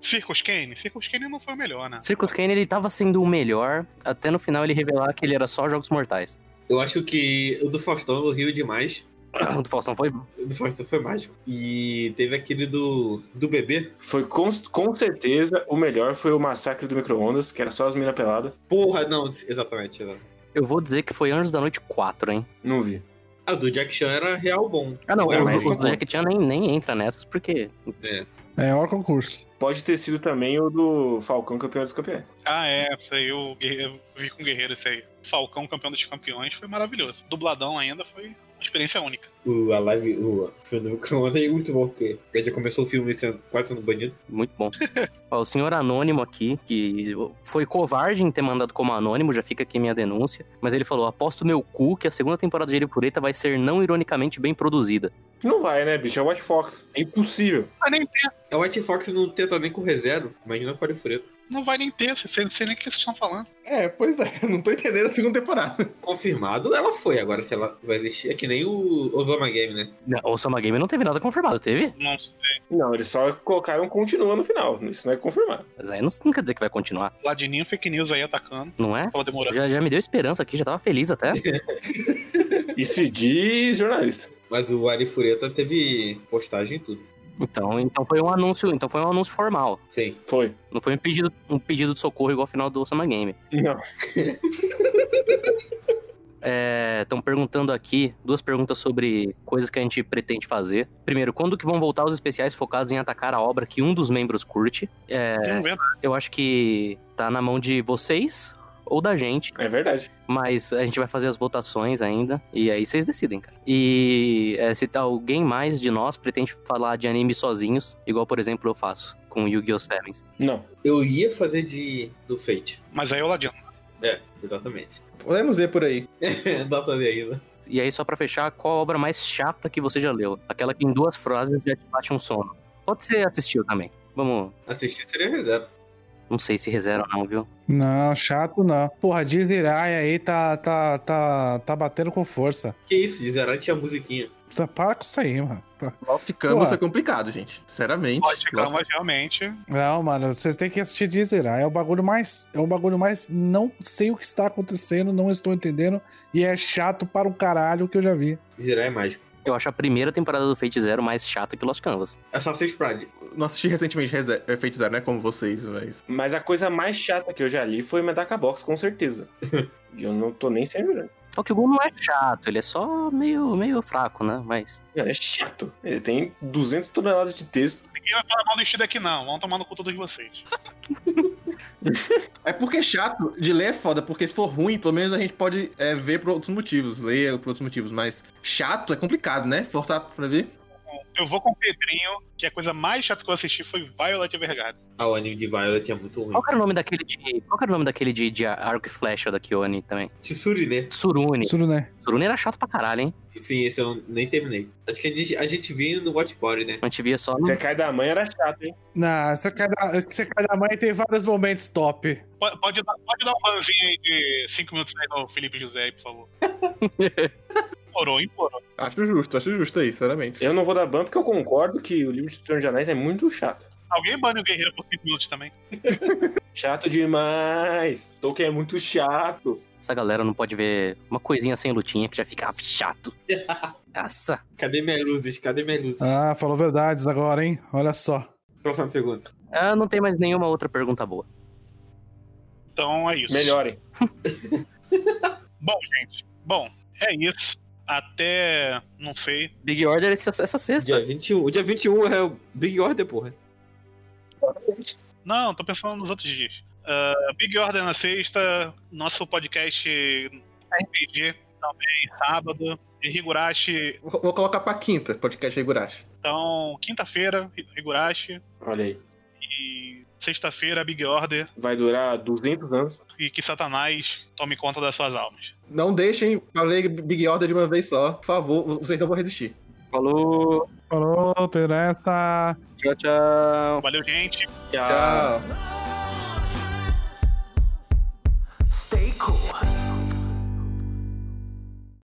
Circus Kane? Circus Kane não foi o melhor, né? Circus Kane, ele tava sendo o melhor, até no final ele revelar que ele era só Jogos Mortais. Eu acho que o do Faustão eu rio demais. O do Faustão foi... O do Faustão foi mágico. E teve aquele do, do bebê. Foi com, com certeza o melhor foi o Massacre do Micro-Ondas, que era só as minas peladas. Porra, não, exatamente. exatamente. Eu vou dizer que foi Anjos da Noite 4, hein? Não vi. Ah, o do Jack Chan era real bom. Ah, não, Era o, mais o bom. do Jack Chan nem, nem entra nessas, porque... É, hora concurso. Pode ter sido também o do Falcão Campeão dos Campeões. Ah, é, esse aí eu vi com o Guerreiro esse aí. Falcão, campeão dos campeões, foi maravilhoso. Dubladão ainda foi uma experiência única. O, a live, o filme do micro-ondas é muito bom, porque ele já começou o filme sendo, quase sendo banido. Muito bom. Ó, o senhor Anônimo aqui, que foi covarde em ter mandado como anônimo, já fica aqui minha denúncia. Mas ele falou: aposto meu cu que a segunda temporada de Ele Pureta vai ser não ironicamente bem produzida. Não vai, né, bicho? É o White Fox. É impossível. Mas nem ter, A White Fox não tenta nem com ReZero, imagina com a Fureta. Não vai nem ter, você não sei nem o que vocês estão falando. É, pois é, eu não tô entendendo a segunda temporada. Confirmado, ela foi. Agora, se ela vai existir, é que nem o Osama Game, né? Não, O Soma Game não teve nada confirmado, teve? Não sei. Não, eles só colocaram continua no final. Isso não é confirmado. Mas aí não, não quer dizer que vai continuar, Ladininho fake news aí atacando. não é? Tava demorando. Já, já me deu esperança aqui, já tava feliz até. E se diz jornalista. Mas o Ari Fureta teve postagem e tudo. Então, então foi um anúncio, então foi um anúncio formal. Sim. Foi. Não foi um pedido, um pedido de socorro igual ao final do Osama Game. Não. Estão perguntando aqui duas perguntas sobre coisas que a gente pretende fazer. Primeiro, quando que vão voltar os especiais focados em atacar a obra que um dos membros curte? É, eu acho que tá na mão de vocês ou da gente, É verdade. mas a gente vai fazer as votações ainda e aí vocês decidem, cara. E é, se tá alguém mais de nós pretende falar de anime sozinhos, igual por exemplo eu faço com Yu-Gi-Oh! Sevens. Não. Eu ia fazer de do Fate. Mas aí é o Ladino. É, exatamente. Podemos ver por aí. Dá pra ver ainda. E aí, só pra fechar, qual a obra mais chata que você já leu? Aquela que em duas frases já te bate um sono. Pode ser assistiu também. Vamos. Assistir seria reserva. Não sei se reserva ou não, viu? Não, chato não. Porra, Dizirai aí tá, tá, tá, tá batendo com força. Que isso, de zerar tinha musiquinha. Tá- Para com isso aí, mano. Lost Canvas Pô. é complicado, gente. Sinceramente. Pode ficar, Lost- mas realmente. Não, mano, vocês têm que assistir Dizirai. É o bagulho mais. É o bagulho mais. Não sei o que está acontecendo, não estou entendendo. E é chato para um caralho que eu já vi. Zerar é mágico. Eu acho a primeira temporada do Fate Zero mais chata que Lost Canvas. Assassin's Pride. Não assisti recentemente é, Fate Zero, né? Como vocês, mas. Mas a coisa mais chata que eu já li foi Medaka Box, com certeza. E eu não tô nem sendo grande. Só que o Gun não é chato, ele é só meio, meio fraco, né? Mas. Mano, é chato. Ele tem 200 toneladas de texto. Ninguém vai falar mal do estilo aqui, não. Vão tomar no cu todos vocês. É porque chato de ler é foda, porque se for ruim, pelo menos a gente pode é, ver por outros motivos, ler por outros motivos, mas chato é complicado, né? Forçar pra ver. Eu vou com o Pedrinho, que a coisa mais chata que eu assisti foi Violet Evergarden. Ah, o anime de Violet é muito ruim. Qual era o nome daquele de. Qual era o nome daquele de, de arco e flecha da Kyoani também? Tsuri, né? Tsurune. Né? Tsurune era chato pra caralho, hein? Sim, esse eu nem terminei. Acho que a gente, a gente via no Watch Party, né? A gente via só. Você cai da mãe era chato, hein? Não, você cai da, você cai da mãe tem vários momentos top. Pode, pode dar, pode dar um banzinho aí de 5 minutos aí no Felipe José, por favor. Implorou, implorou. Acho justo, acho justo aí, sinceramente. Eu não vou dar ban porque eu concordo que o livro de Senhor de Anéis é muito chato. Alguém bane o Guerreiro por 5 minutos também. Chato demais. Tolkien é muito chato. Essa galera não pode ver uma coisinha sem lutinha que já fica chato. Nossa. Cadê minhas luzes? Cadê minhas luzes? Ah, falou verdades agora, hein? Olha só. Próxima pergunta. Ah, não tem mais nenhuma outra pergunta boa. Então é isso. Melhorem. Bom, gente. Bom, é isso. Até. Não sei. Big Order essa, essa sexta. Dia 21. O dia 21 é o Big Order, porra. Não, tô pensando nos outros dias. Ah, Big Order na sexta, nosso podcast RPG também, sábado. E Higurashi, Vou vou colocar pra quinta, podcast Higurashi. então, quinta-feira, Higurashi. Olha aí. Sexta-feira, Big Order. Vai durar 200 anos. E que Satanás tome conta das suas almas. Não deixem pra ler Big Order de uma vez só. Por favor, vocês não vão resistir. Falou, Falou, interessa. tchau, tchau. Valeu, gente. Tchau. Tchau.